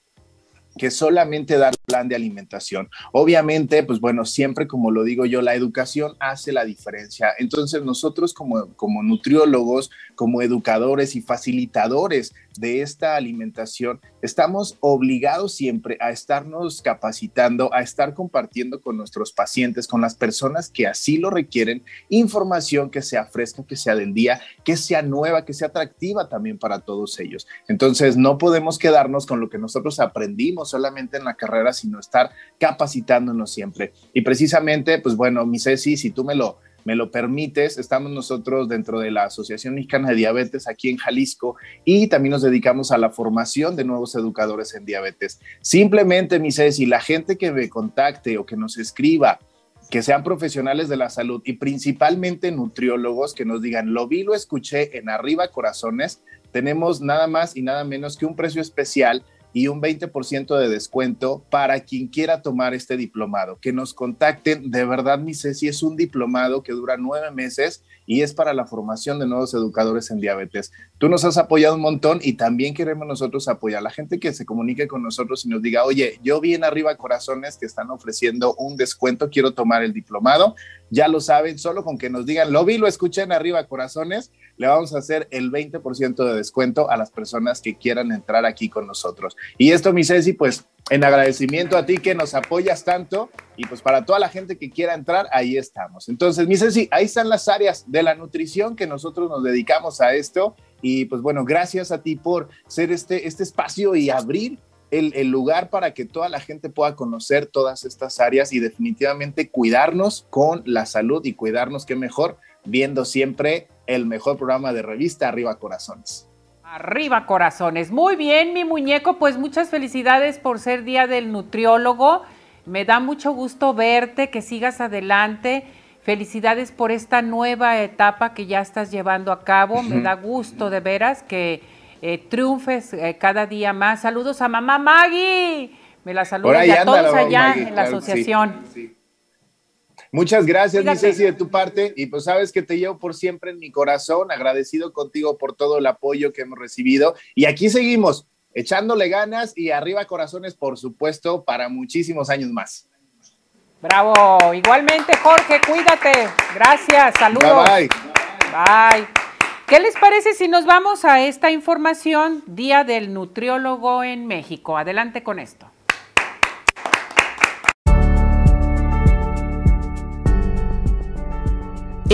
[SPEAKER 6] que solamente dar plan de alimentación. Obviamente, pues bueno, siempre como lo digo yo, la educación hace la diferencia. Entonces nosotros como, como nutriólogos, como educadores y facilitadores de esta alimentación, estamos obligados siempre a estarnos capacitando, a estar compartiendo con nuestros pacientes, con las personas que así lo requieren, información que sea fresca, que sea del día, que sea nueva, que sea atractiva también para todos ellos. Entonces, no podemos quedarnos con lo que nosotros aprendimos solamente en la carrera, sino estar capacitándonos siempre. Y precisamente, pues bueno, mi si tú me lo me lo permites, estamos nosotros dentro de la Asociación Mexicana de Diabetes aquí en Jalisco y también nos dedicamos a la formación de nuevos educadores en diabetes. Simplemente, mi Ceci, la gente que me contacte o que nos escriba, que sean profesionales de la salud y principalmente nutriólogos que nos digan, lo vi, lo escuché en Arriba Corazones, tenemos nada más y nada menos que un precio especial y un 20% de descuento para quien quiera tomar este diplomado. Que nos contacten, de verdad, mi Ceci, es un diplomado que dura nueve meses y es para la formación de nuevos educadores en diabetes. Tú nos has apoyado un montón y también queremos nosotros apoyar a la gente que se comunique con nosotros y nos diga, oye, yo vi en arriba corazones que están ofreciendo un descuento, quiero tomar el diplomado. Ya lo saben, solo con que nos digan, lo vi, lo escuché en arriba corazones, le vamos a hacer el 20% de descuento a las personas que quieran entrar aquí con nosotros. Y esto, mi Ceci, pues en agradecimiento a ti que nos apoyas tanto y pues para toda la gente que quiera entrar, ahí estamos. Entonces, mi Ceci, ahí están las áreas de la nutrición que nosotros nos dedicamos a esto y pues bueno, gracias a ti por ser este, este espacio y abrir el, el, lugar para que toda la gente pueda conocer todas estas áreas y definitivamente cuidarnos con la salud y cuidarnos, qué mejor, viendo siempre el mejor programa de revista Arriba Corazones.
[SPEAKER 2] Arriba Corazones. Muy bien, mi muñeco, pues muchas felicidades por ser Día del Nutriólogo. Me da mucho gusto verte, que sigas adelante. Felicidades por esta nueva etapa que ya estás llevando a cabo. Me da gusto de veras que eh, triunfes eh, cada día más. Saludos a mamá Maggie. Me la saludo y a todos allá en la asociación.
[SPEAKER 6] Muchas gracias, mi Ceci, de tu parte. Y pues sabes que te llevo por siempre en mi corazón, agradecido contigo por todo el apoyo que hemos recibido. Y aquí seguimos, echándole ganas y arriba corazones, por supuesto, para muchísimos años más.
[SPEAKER 2] Bravo. Igualmente, Jorge, cuídate. Gracias. Saludos. Bye, bye. Bye. ¿Qué les parece si nos vamos a esta información, Día del Nutriólogo en México? Adelante con esto.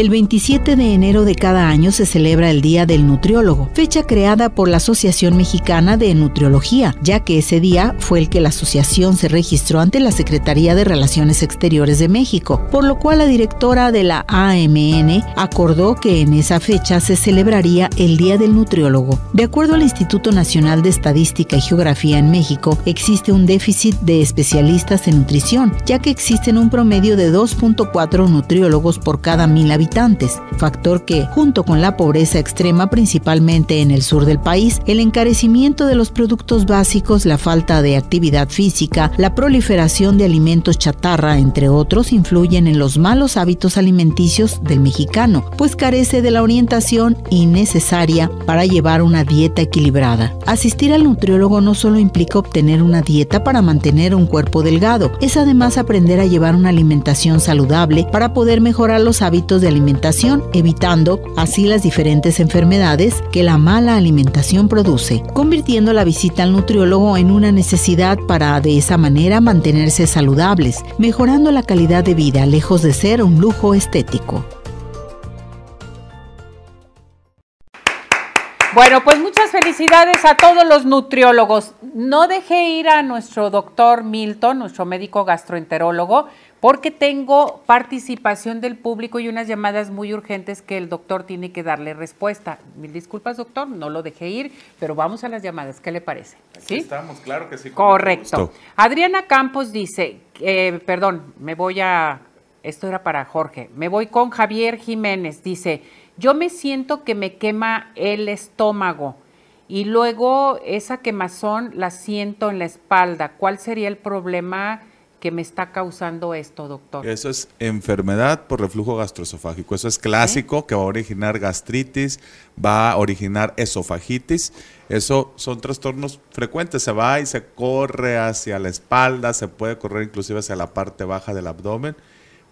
[SPEAKER 7] El 27 de enero de cada año se celebra el Día del Nutriólogo, fecha creada por la Asociación Mexicana de Nutriología, ya que ese día fue el que la asociación se registró ante la Secretaría de Relaciones Exteriores de México, por lo cual la directora de la AMN acordó que en esa fecha se celebraría el Día del Nutriólogo. De acuerdo al Instituto Nacional de Estadística y Geografía en México, existe un déficit de especialistas en nutrición, ya que existen un promedio de 2.4 nutriólogos por cada mil habitantes habitantes, factor que, junto con la pobreza extrema principalmente en el sur del país, el encarecimiento de los productos básicos, la falta de actividad física, la proliferación de alimentos chatarra, entre otros, influyen en los malos hábitos alimenticios del mexicano, pues carece de la orientación innecesaria para llevar una dieta equilibrada. Asistir al nutriólogo no solo implica obtener una dieta para mantener un cuerpo delgado, es además aprender a llevar una alimentación saludable para poder mejorar los hábitos de alimentación, evitando así las diferentes enfermedades que la mala alimentación produce, convirtiendo la visita al nutriólogo en una necesidad para de esa manera mantenerse saludables, mejorando la calidad de vida lejos de ser un lujo estético.
[SPEAKER 2] Bueno, pues muchas felicidades a todos los nutriólogos. No dejé ir a nuestro doctor Milton, nuestro médico gastroenterólogo, porque tengo participación del público y unas llamadas muy urgentes que el doctor tiene que darle respuesta. Mil disculpas, doctor, no lo dejé ir, pero vamos a las llamadas. ¿Qué le parece?
[SPEAKER 5] ¿Sí? estamos, claro que sí.
[SPEAKER 2] Correcto. Adriana Campos dice, eh, perdón, me voy a, esto era para Jorge, me voy con Javier Jiménez, dice, yo me siento que me quema el estómago y luego esa quemazón la siento en la espalda. ¿Cuál sería el problema? Que me está causando esto, doctor?
[SPEAKER 5] Eso es enfermedad por reflujo gastroesofágico. Eso es clásico, que va a originar gastritis, va a originar esofagitis. Eso son trastornos frecuentes. Se va y se corre hacia la espalda, se puede correr inclusive hacia la parte baja del abdomen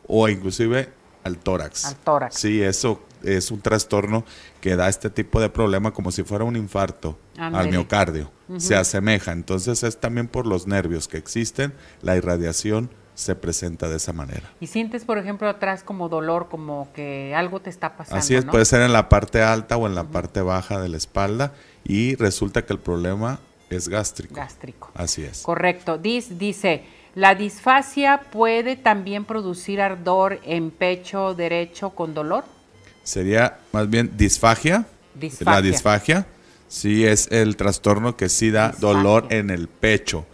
[SPEAKER 5] o inclusive al tórax.
[SPEAKER 2] Al tórax.
[SPEAKER 5] Sí, eso es un trastorno que da este tipo de problema como si fuera un infarto al miocardio. Se asemeja. Entonces es también por los nervios que existen, la irradiación se presenta de esa manera.
[SPEAKER 2] Y sientes, por ejemplo, atrás como dolor, como que algo te está pasando.
[SPEAKER 5] Así es, puede ser en la parte alta o en la parte baja de la espalda y resulta que el problema es gástrico.
[SPEAKER 2] Gástrico.
[SPEAKER 5] Así es.
[SPEAKER 2] Correcto. dice, la disfasia puede también producir ardor en pecho derecho con dolor.
[SPEAKER 5] Sería más bien disfagia. La disfagia, sí es el trastorno que sí da dolor en el pecho.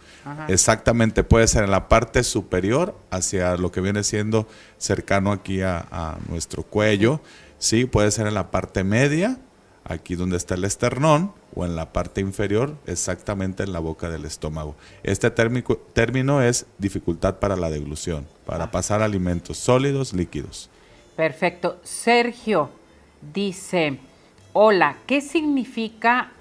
[SPEAKER 5] Exactamente, puede ser en la parte superior, hacia lo que viene siendo cercano aquí a, nuestro cuello. Sí, puede ser en la parte media, aquí donde está el esternón, o en la parte inferior, exactamente en la boca del estómago. Este término es dificultad para la deglución, para ah. pasar alimentos sólidos, líquidos.
[SPEAKER 2] Perfecto. Sergio dice, hola, ¿qué significa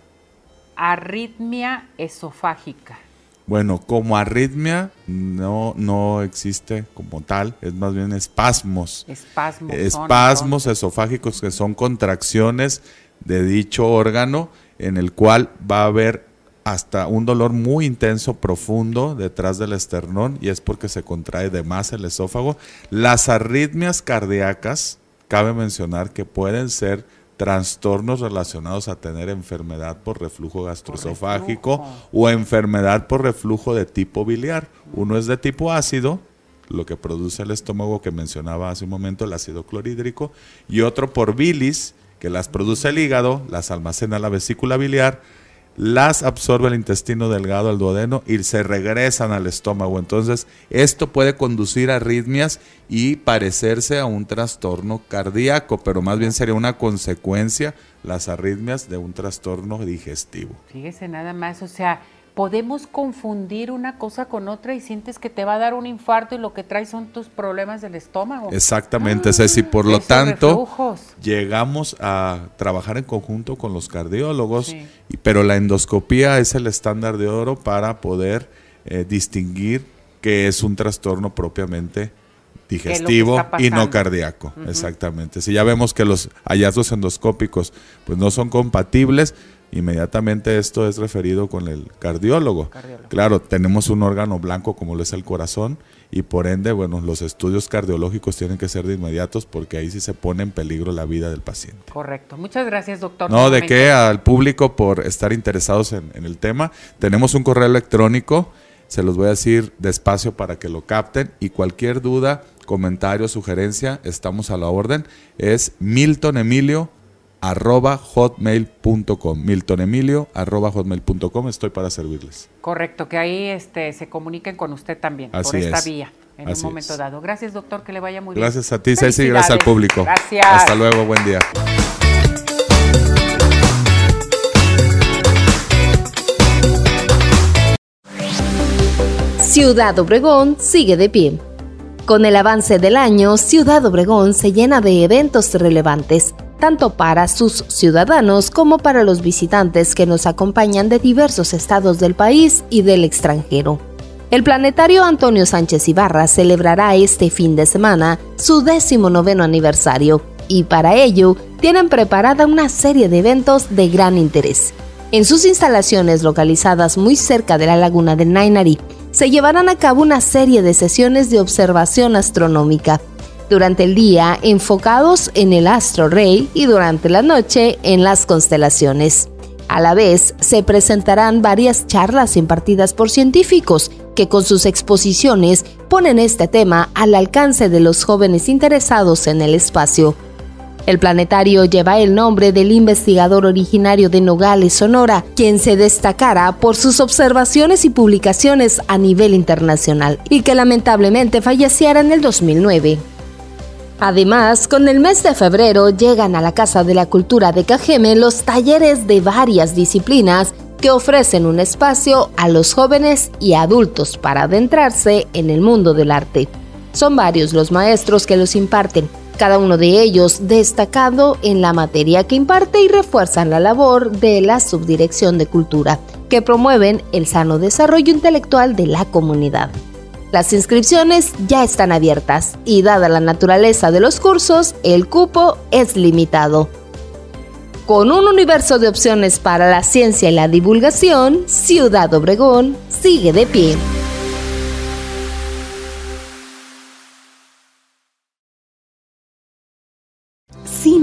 [SPEAKER 2] arritmia esofágica?
[SPEAKER 5] Bueno, como arritmia no, no existe como tal, es más bien espasmos.
[SPEAKER 2] Espasmos.
[SPEAKER 5] Espasmos esofágicos que son contracciones de dicho órgano en el cual va a haber hasta un dolor muy intenso, profundo detrás del esternón y es porque se contrae de más el esófago. Las arritmias cardíacas, cabe mencionar que pueden ser trastornos relacionados a tener enfermedad por reflujo gastroesofágico o enfermedad por reflujo de tipo biliar. Uno es de tipo ácido, lo que produce el estómago que mencionaba hace un momento, el ácido clorhídrico, y otro por bilis, que las produce el hígado, las almacena la vesícula biliar, las absorbe el intestino delgado, el duodeno, y se regresan al estómago. Entonces, esto puede conducir a arritmias y parecerse a un trastorno cardíaco, pero más bien sería una consecuencia las arritmias de un trastorno digestivo.
[SPEAKER 2] Fíjese nada más, o sea, podemos confundir una cosa con otra y sientes que te va a dar un infarto y lo que traes son tus problemas del estómago.
[SPEAKER 5] Exactamente, Ceci. Por lo tanto, llegamos a trabajar en conjunto con los cardiólogos, pero la endoscopía es el estándar de oro para poder eh, distinguir que es un trastorno propiamente digestivo y no cardíaco. Exactamente. Si ya vemos que los hallazgos endoscópicos pues no son compatibles, inmediatamente esto es referido con el cardiólogo. Claro, tenemos un órgano blanco como lo es el corazón y por ende, bueno, los estudios cardiológicos tienen que ser de inmediatos porque ahí sí se pone en peligro la vida del paciente.
[SPEAKER 2] Correcto. Muchas gracias, doctor.
[SPEAKER 5] No, de qué al público por estar interesados en, en el tema. Tenemos un correo electrónico, se los voy a decir despacio para que lo capten y cualquier duda, comentario, sugerencia, estamos a la orden. Es Milton Emilio arroba hotmail.com. Milton Emilio arroba hotmail.com. Estoy para servirles.
[SPEAKER 2] Correcto, que ahí este, se comuniquen con usted también por esta vía en un momento dado. Gracias, doctor, que le vaya muy
[SPEAKER 5] bien. Gracias a ti, Ceci, gracias al público.
[SPEAKER 2] Gracias.
[SPEAKER 5] Hasta luego, buen día.
[SPEAKER 8] Ciudad Obregón sigue de pie. Con el avance del año, Ciudad Obregón se llena de eventos relevantes tanto para sus ciudadanos como para los visitantes que nos acompañan de diversos estados del país y del extranjero. El planetario Antonio Sánchez Ibarra celebrará este fin de semana su décimo noveno aniversario y para ello tienen preparada una serie de eventos de gran interés. En sus instalaciones localizadas muy cerca de la laguna de Nainari, se llevarán a cabo una serie de sesiones de observación astronómica durante el día enfocados en el astro rey y durante la noche en las constelaciones. A la vez, se presentarán varias charlas impartidas por científicos que con sus exposiciones ponen este tema al alcance de los jóvenes interesados en el espacio. El planetario lleva el nombre del investigador originario de Nogales, Sonora, quien se destacara por sus observaciones y publicaciones a nivel internacional y que lamentablemente falleciera en el 2009. Además, con el mes de febrero llegan a la Casa de la Cultura de Cajeme los talleres de varias disciplinas que ofrecen un espacio a los jóvenes y adultos para adentrarse en el mundo del arte. Son varios los maestros que los imparten, cada uno de ellos destacado en la materia que imparte y refuerzan la labor de la Subdirección de Cultura, que promueven el sano desarrollo intelectual de la comunidad. Las inscripciones ya están abiertas y dada la naturaleza de los cursos, el cupo es limitado. Con un universo de opciones para la ciencia y la divulgación, Ciudad Obregón sigue de pie.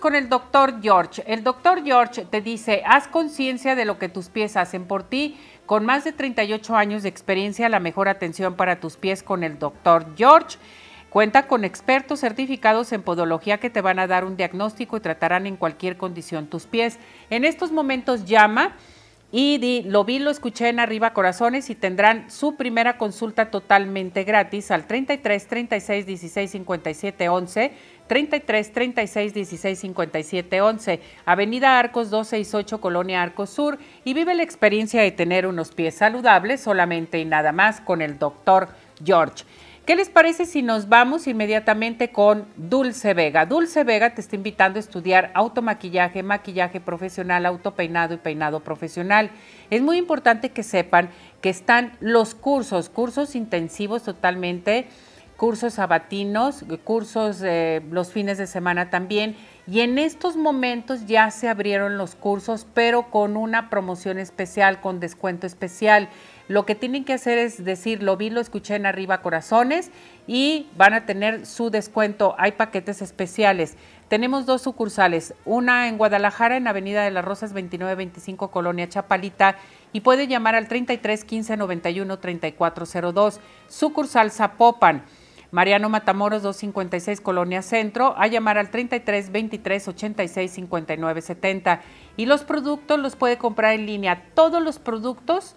[SPEAKER 2] Con el doctor George. El doctor George te dice, haz conciencia de lo que tus pies hacen por ti. Con más de 38 años de experiencia, la mejor atención para tus pies con el doctor George. Cuenta con expertos certificados en podología que te van a dar un diagnóstico y tratarán en cualquier condición tus pies. En estos momentos llama y di, lo vi, lo escuché en Arriba Corazones y tendrán su primera consulta totalmente gratis al 33 36 16 57 11 33 36 16 57 11, Avenida Arcos 268, Colonia Arcos Sur, y vive la experiencia de tener unos pies saludables solamente y nada más con el doctor George. ¿Qué les parece si nos vamos inmediatamente con Dulce Vega? Dulce Vega te está invitando a estudiar automaquillaje, maquillaje profesional, autopeinado y peinado profesional. Es muy importante que sepan que están los cursos, cursos intensivos totalmente cursos sabatinos, cursos los fines de semana también. Y en estos momentos ya se abrieron los cursos, pero con una promoción especial, con descuento especial. Lo que tienen que hacer es decir, lo vi, lo escuché en arriba corazones y van a tener su descuento. Hay paquetes especiales. Tenemos dos sucursales, una en Guadalajara, en Avenida de las Rosas 2925, Colonia Chapalita, y puede llamar al 33 15 91 3402. Sucursal Zapopan Mariano Matamoros 256 Colonia Centro, a llamar al 33 23 86 59 70. Y los productos los puede comprar en línea. Todos los productos,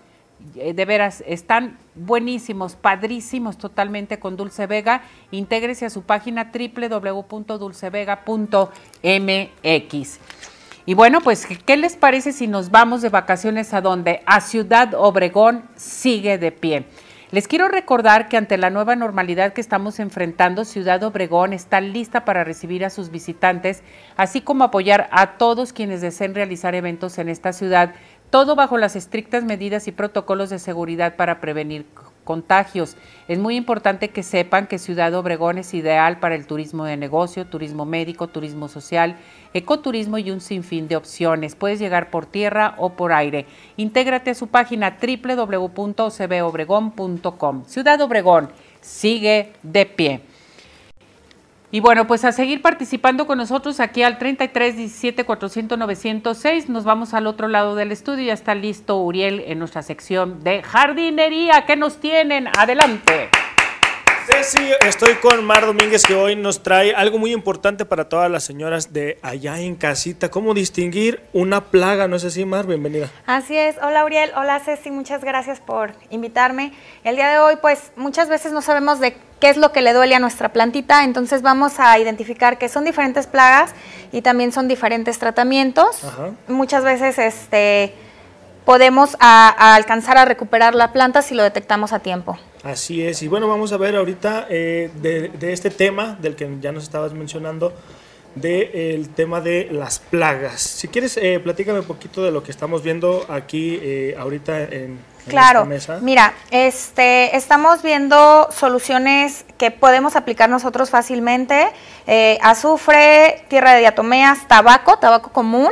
[SPEAKER 2] eh, de veras, están buenísimos, padrísimos totalmente con Dulce Vega. Intégrese a su página www.dulcevega.mx. Y bueno, pues, ¿qué les parece si nos vamos de vacaciones a donde? A Ciudad Obregón sigue de pie. Les quiero recordar que ante la nueva normalidad que estamos enfrentando, Ciudad Obregón está lista para recibir a sus visitantes, así como apoyar a todos quienes deseen realizar eventos en esta ciudad, todo bajo las estrictas medidas y protocolos de seguridad para prevenir contagios. Es muy importante que sepan que Ciudad Obregón es ideal para el turismo de negocio, turismo médico, turismo social, ecoturismo y un sinfín de opciones. Puedes llegar por tierra o por aire. Intégrate a su página www.cbobregón.com. Ciudad Obregón sigue de pie. Y bueno, pues a seguir participando con nosotros aquí al 33 17 400 906. Nos vamos al otro lado del estudio. Ya está listo Uriel en nuestra sección de jardinería. ¿Qué nos tienen? Adelante.
[SPEAKER 3] Ceci, estoy con Mar Domínguez que hoy nos trae algo muy importante para todas las señoras de allá en casita. ¿Cómo distinguir una plaga? ¿No es así, Mar? Bienvenida.
[SPEAKER 9] Así es. Hola, Uriel. Hola, Ceci. Muchas gracias por invitarme. El día de hoy, pues, muchas veces no sabemos de qué es lo que le duele a nuestra plantita, entonces vamos a identificar que son diferentes plagas y también son diferentes tratamientos. Muchas veces, este podemos alcanzar a recuperar la planta si lo detectamos a tiempo.
[SPEAKER 3] Así es, y bueno, vamos a ver ahorita eh, de, este tema del que ya nos estabas mencionando, del tema de las plagas. Si quieres, eh, platícame un poquito de lo que estamos viendo aquí eh, ahorita en,
[SPEAKER 9] claro. mesa. Mira, este, estamos viendo soluciones que podemos aplicar nosotros fácilmente. azufre, tierra de diatomeas, tabaco, tabaco común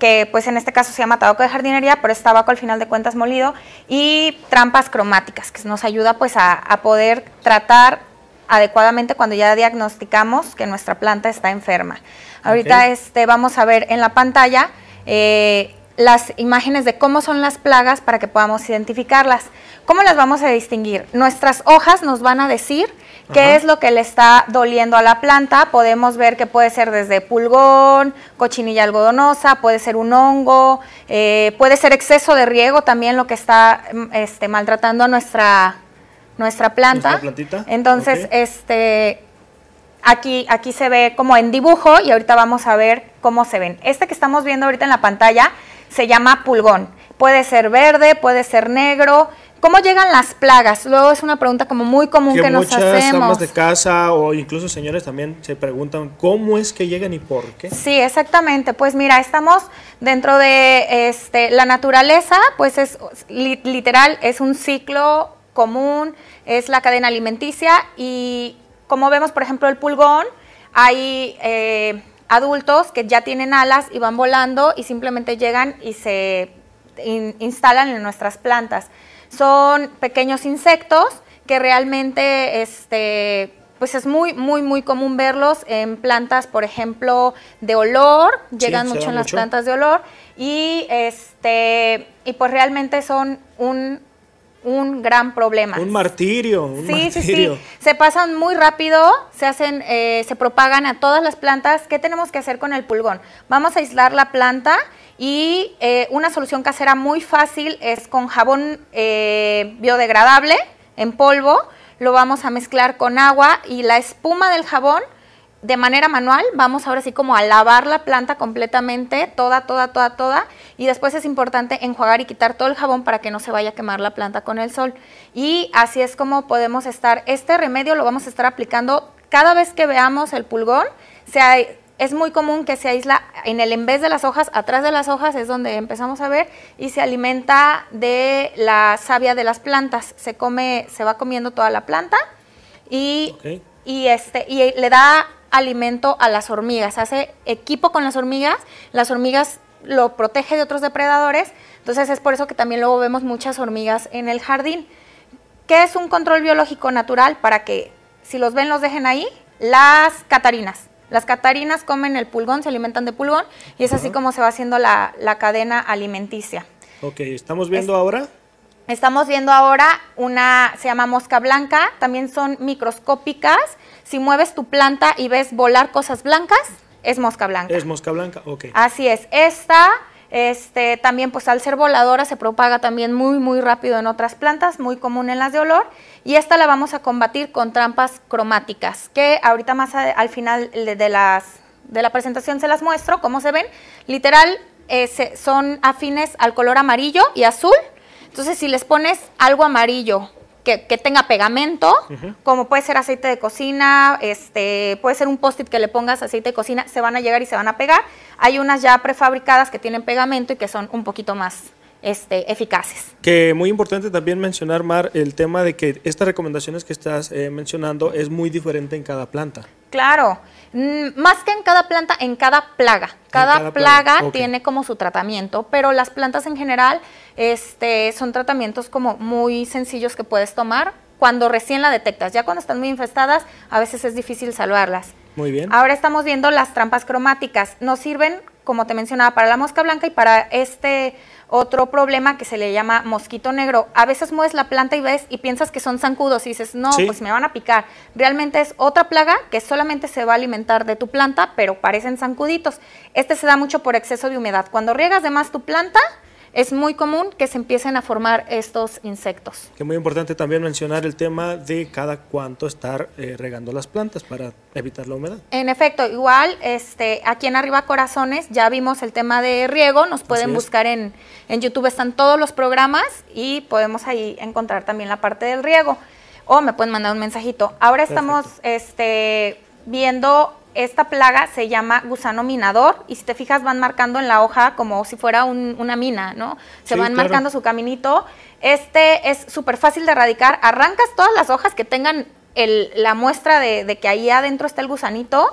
[SPEAKER 9] que pues en este caso se llama tabaco de jardinería, pero es tabaco al final de cuentas molido, y trampas cromáticas, que nos ayuda pues a, poder tratar adecuadamente cuando ya diagnosticamos que nuestra planta está enferma. Ahorita este, vamos a ver en la pantalla eh, las imágenes de cómo son las plagas para que podamos identificarlas. ¿Cómo las vamos a distinguir? Nuestras hojas nos van a decir qué es lo que le está doliendo a la planta. Podemos ver que puede ser desde pulgón, cochinilla algodonosa, puede ser un hongo, eh, puede ser exceso de riego también lo que está mm, este, maltratando a nuestra, nuestra planta. Entonces, este, aquí, aquí se ve como en dibujo y ahorita vamos a ver cómo se ven. Este que estamos viendo ahorita en la pantalla se llama pulgón. Puede ser verde, puede ser negro. ¿Cómo llegan las plagas? Luego es una pregunta como muy común que, nos hacemos. Muchas
[SPEAKER 3] amas de casa o incluso señores también se preguntan cómo es que llegan y por qué.
[SPEAKER 9] Sí, exactamente. Pues mira, estamos dentro de este, la naturaleza, pues es literal, es un ciclo común, es la cadena alimenticia y como vemos, por ejemplo, el pulgón, hay eh, adultos que ya tienen alas y van volando y simplemente llegan y se instalan en nuestras plantas. Son pequeños insectos que realmente este, pues es muy, muy, muy común verlos en plantas, por ejemplo, de olor, llegan mucho en las plantas de olor, y este, y pues realmente son un un gran problema.
[SPEAKER 3] Un martirio, un sí, Sí, sí,
[SPEAKER 9] Se pasan muy rápido, se hacen, eh, se propagan a todas las plantas. ¿Qué tenemos que hacer con el pulgón? Vamos a aislar la planta y eh, una solución casera muy fácil es con jabón eh, biodegradable en polvo. Lo vamos a mezclar con agua y la espuma del jabón de manera manual, vamos ahora sí como a lavar la planta completamente, toda, toda, toda, toda, y después es importante enjuagar y quitar todo el jabón para que no se vaya a quemar la planta con el sol. Y así es como podemos estar, este remedio lo vamos a estar aplicando cada vez que veamos el pulgón, se, es muy común que se aísla en el en vez de las hojas, atrás de las hojas es donde empezamos a ver y se alimenta de la savia de las plantas, se come, se va comiendo toda la planta y, y este y le da alimento a las hormigas, hace equipo con las hormigas, las hormigas lo protege de otros depredadores, entonces es por eso que también luego vemos muchas hormigas en el jardín. ¿Qué es un control biológico natural? Para que si los ven los dejen ahí, las catarinas. Las catarinas comen el pulgón, se alimentan de pulgón y es así como se va haciendo la, cadena alimenticia.
[SPEAKER 3] Ok, ¿estamos viendo ahora?
[SPEAKER 9] Estamos viendo ahora una, se llama mosca blanca, también son microscópicas. Si mueves tu planta y ves volar cosas blancas, es mosca blanca.
[SPEAKER 3] Es mosca blanca, ok.
[SPEAKER 9] Así es. Esta, este, también pues al ser voladora se propaga también muy, muy rápido en otras plantas, muy común en las de olor. Y esta la vamos a combatir con trampas cromáticas, que ahorita más al final de las de la presentación se las muestro, cómo se ven. Literal, eh, son afines al color amarillo y azul. Entonces, si les pones algo amarillo que, tenga pegamento, como puede ser aceite de cocina, este, puede ser un post-it que le pongas aceite de cocina, se van a llegar y se van a pegar. Hay unas ya prefabricadas que tienen pegamento y que son un poquito más este, eficaces.
[SPEAKER 3] Que muy importante también mencionar, Mar, el tema de que estas recomendaciones que estás eh, mencionando es muy diferente en cada planta.
[SPEAKER 9] Claro, mm, más que en cada planta, en cada plaga. Cada, plaga, tiene como su tratamiento, pero las plantas en general este, son tratamientos como muy sencillos que puedes tomar cuando recién la detectas. Ya cuando están muy infestadas, a veces es difícil salvarlas.
[SPEAKER 3] Muy bien.
[SPEAKER 9] Ahora estamos viendo las trampas cromáticas. Nos sirven, como te mencionaba, para la mosca blanca y para este otro problema que se le llama mosquito negro. A veces mueves la planta y ves y piensas que son zancudos y dices, no, pues me van a picar. Realmente es otra plaga que solamente se va a alimentar de tu planta, pero parecen zancuditos. Este se da mucho por exceso de humedad. Cuando riegas de más tu planta, es muy común que se empiecen a formar estos insectos.
[SPEAKER 3] Que muy importante también mencionar el tema de cada cuánto estar eh, regando las plantas para evitar la humedad.
[SPEAKER 9] En efecto, igual este, aquí en Arriba Corazones ya vimos el tema de riego, nos pueden buscar en, en YouTube, están todos los programas y podemos ahí encontrar también la parte del riego. O me pueden mandar un mensajito. Ahora estamos este, viendo esta plaga se llama gusano minador y si te fijas van marcando en la hoja como si fuera una mina, ¿no? Se van marcando su caminito. Este es súper fácil de erradicar. Arrancas todas las hojas que tengan la muestra de, que ahí adentro está el gusanito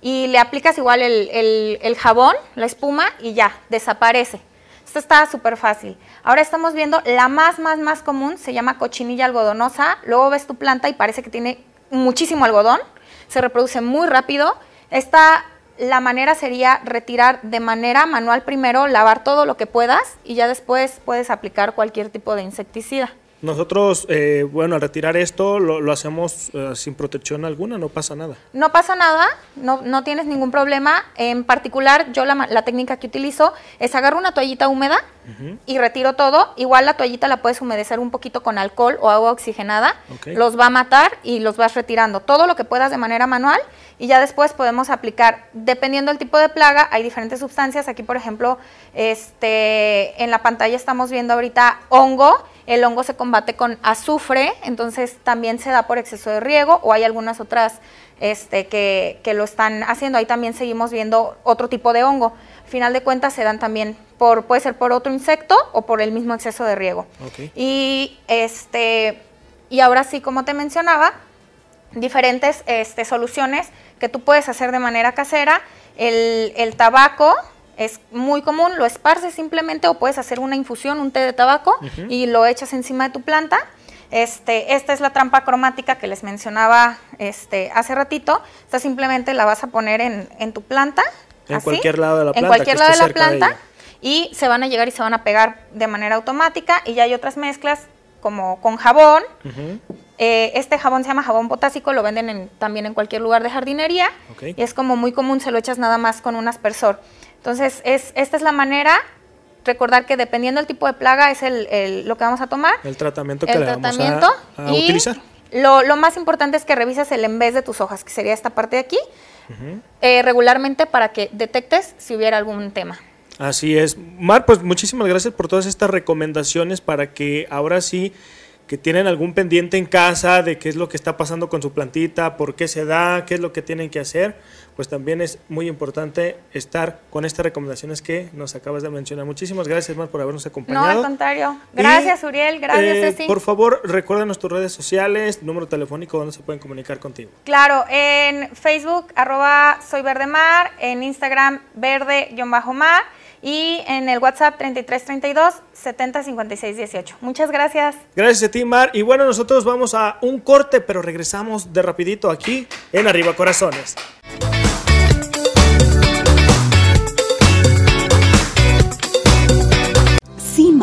[SPEAKER 9] y le aplicas igual el, jabón, la espuma y ya, desaparece. Esto está súper fácil. Ahora estamos viendo la más, más, más común, se llama cochinilla algodonosa. Luego ves tu planta y parece que tiene muchísimo algodón se reproduce muy rápido. Esta, la manera sería retirar de manera manual primero, lavar todo lo que puedas y ya después puedes aplicar cualquier tipo de insecticida.
[SPEAKER 3] Nosotros, eh, bueno, al retirar esto lo, hacemos eh, sin protección alguna, no pasa nada.
[SPEAKER 9] No pasa nada, no, no tienes ningún problema. En particular, yo la, técnica que utilizo es agarro una toallita húmeda y retiro todo. Igual la toallita la puedes humedecer un poquito con alcohol o agua oxigenada. Los va a matar y los vas retirando. Todo lo que puedas de manera manual y ya después podemos aplicar, dependiendo del tipo de plaga, hay diferentes sustancias. Aquí, por ejemplo, este, en la pantalla estamos viendo ahorita hongo el hongo se combate con azufre, entonces también se da por exceso de riego o hay algunas otras este, que, lo están haciendo. Ahí también seguimos viendo otro tipo de hongo. Al final de cuentas se dan también por, puede ser por otro insecto o por el mismo exceso de riego. Y este, y ahora sí, como te mencionaba, diferentes este, soluciones que tú puedes hacer de manera casera. El, el tabaco, es muy común, lo esparces simplemente o puedes hacer una infusión, un té de tabaco y lo echas encima de tu planta. Este, esta es la trampa cromática que les mencionaba este, hace ratito. Esta simplemente la vas a poner en, tu planta.
[SPEAKER 3] En cualquier lado de la planta.
[SPEAKER 9] En cualquier lado de la planta. y se van a llegar y se van a pegar de manera automática. Y ya hay otras mezclas como con jabón. Eh, este jabón se llama jabón potásico, lo venden también en cualquier lugar de jardinería. Y es como muy común, se lo echas nada más con un aspersor. Entonces, es, esta es la manera, recordar que dependiendo del tipo de plaga es el, lo que vamos a tomar.
[SPEAKER 3] El tratamiento que le vamos a, utilizar.
[SPEAKER 9] Lo, lo, más importante es que revises el en vez de tus hojas, que sería esta parte de aquí, eh, regularmente para que detectes si hubiera algún tema.
[SPEAKER 3] Así es. Mar, pues muchísimas gracias por todas estas recomendaciones para que ahora sí que tienen algún pendiente en casa de qué es lo que está pasando con su plantita, por qué se da, qué es lo que tienen que hacer, pues también es muy importante estar con estas recomendaciones que nos acabas de mencionar. Muchísimas gracias, más por habernos acompañado.
[SPEAKER 9] No, al contrario. Gracias, Uriel. Gracias, eh, Ceci.
[SPEAKER 3] Por favor, recuérdanos tus redes sociales, número telefónico donde se pueden comunicar contigo.
[SPEAKER 9] Claro, en Facebook, arroba soy Mar, en Instagram, verde-mar y en el WhatsApp 3332 705618. Muchas gracias.
[SPEAKER 3] Gracias a ti, Mar. Y bueno, nosotros vamos a un corte, pero regresamos de rapidito aquí en Arriba Corazones.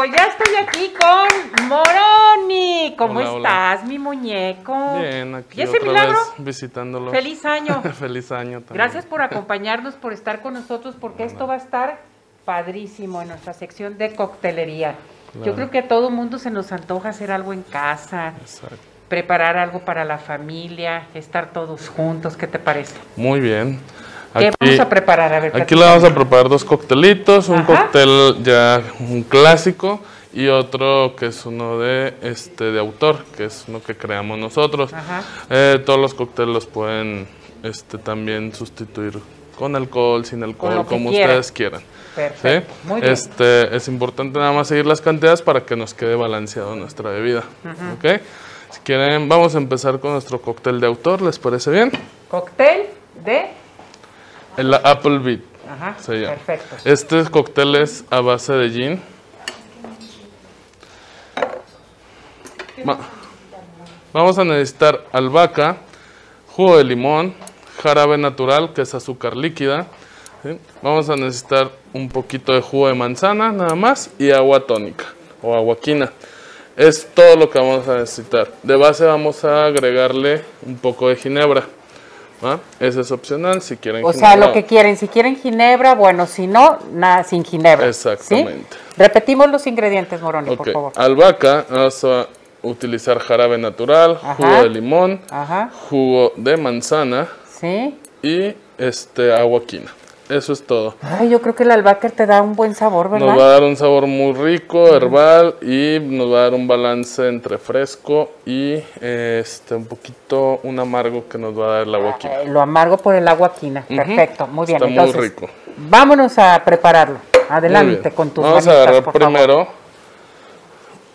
[SPEAKER 2] Pues ya estoy aquí con Moroni. ¿Cómo estás, mi muñeco?
[SPEAKER 10] Bien, aquí
[SPEAKER 2] ¿Y ese milagro?
[SPEAKER 10] visitándolos.
[SPEAKER 2] Feliz año.
[SPEAKER 10] Feliz año también.
[SPEAKER 2] Gracias por acompañarnos, por estar con nosotros, porque esto va a estar padrísimo en nuestra sección de coctelería. Yo creo que a todo mundo se nos antoja hacer algo en casa. Preparar algo para la familia, estar todos juntos, ¿qué te parece?
[SPEAKER 10] Muy bien.
[SPEAKER 2] ¿Qué vamos a preparar? A ver,
[SPEAKER 10] aquí le vamos a preparar dos coctelitos, un cóctel ya un clásico y otro que es uno de este de autor, que es uno que creamos nosotros. Eh, todos los cócteles los pueden este también sustituir con alcohol, sin alcohol, como ustedes quieran.
[SPEAKER 2] Perfecto. Muy bien.
[SPEAKER 10] Este, es importante nada más seguir las cantidades para que nos quede balanceado nuestra bebida. Si quieren, vamos a empezar con nuestro cóctel de autor, ¿les parece bien?
[SPEAKER 2] Cóctel de
[SPEAKER 10] el Apple Beat.
[SPEAKER 2] Ajá, perfecto.
[SPEAKER 10] Este cóctel es a base de gin. Vamos a necesitar albahaca, jugo de limón, jarabe natural, que es azúcar líquida. Vamos a necesitar un poquito de jugo de manzana, nada más, y agua tónica o aguaquina. Es todo lo que vamos a necesitar. De base vamos a agregarle un poco de ginebra. ¿Ah? Ese es opcional si quieren
[SPEAKER 2] O sea, lo que quieren, si quieren ginebra, bueno, si no, nada, sin ginebra.
[SPEAKER 10] Exactamente.
[SPEAKER 2] Repetimos los ingredientes, Moroni, por favor.
[SPEAKER 10] Albahaca, vamos a utilizar jarabe natural, jugo de limón, jugo de manzana
[SPEAKER 2] ¿Sí?
[SPEAKER 10] y este agua quina. Eso es todo.
[SPEAKER 2] Ay, yo creo que el albahaca te da un buen sabor, ¿verdad?
[SPEAKER 10] Nos va a dar un sabor muy rico, herbal y nos va a dar un balance entre fresco y este un poquito un amargo que nos va a dar el agua quina.
[SPEAKER 2] lo amargo por el agua quina. Perfecto, muy bien.
[SPEAKER 10] Está muy rico.
[SPEAKER 2] Vámonos a prepararlo. Adelante con tus
[SPEAKER 10] Vamos a agarrar primero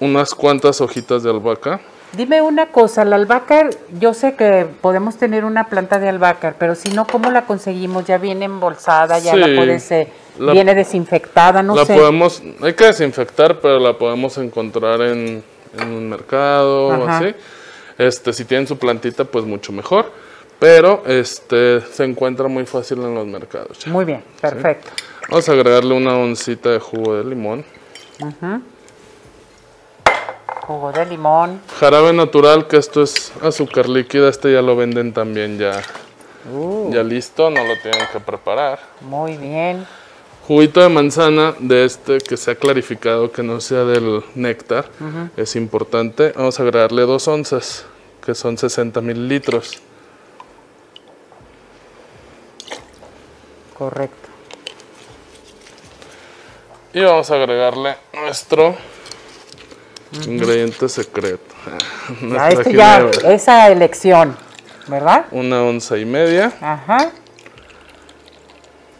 [SPEAKER 10] unas cuantas hojitas de albahaca.
[SPEAKER 2] Dime una cosa, la albahaca, yo sé que podemos tener una planta de albahaca, pero si no, ¿cómo la conseguimos? ¿Ya viene embolsada? ¿Ya la puedes, eh, viene desinfectada? No
[SPEAKER 10] la podemos, hay que desinfectar, pero la podemos encontrar en, un mercado o así. Este, si tienen su plantita, pues mucho mejor. Pero este se encuentra muy fácil en los mercados.
[SPEAKER 2] Muy bien, perfecto.
[SPEAKER 10] Vamos a agregarle una oncita de jugo de limón.
[SPEAKER 2] Ajá jugo de limón.
[SPEAKER 10] Jarabe natural, que esto es azúcar líquida, este ya lo venden también ya, uh. ya listo, no lo tienen que preparar.
[SPEAKER 2] Muy bien.
[SPEAKER 10] Juguito de manzana de este que sea clarificado, que no sea del néctar, es importante. Vamos a agregarle dos onzas, que son 60 mililitros.
[SPEAKER 2] Correcto.
[SPEAKER 10] Y vamos a agregarle nuestro ingrediente secreto.
[SPEAKER 2] Ya, esto ya, esa elección, ¿verdad?
[SPEAKER 10] Una onza y media.
[SPEAKER 2] Ajá.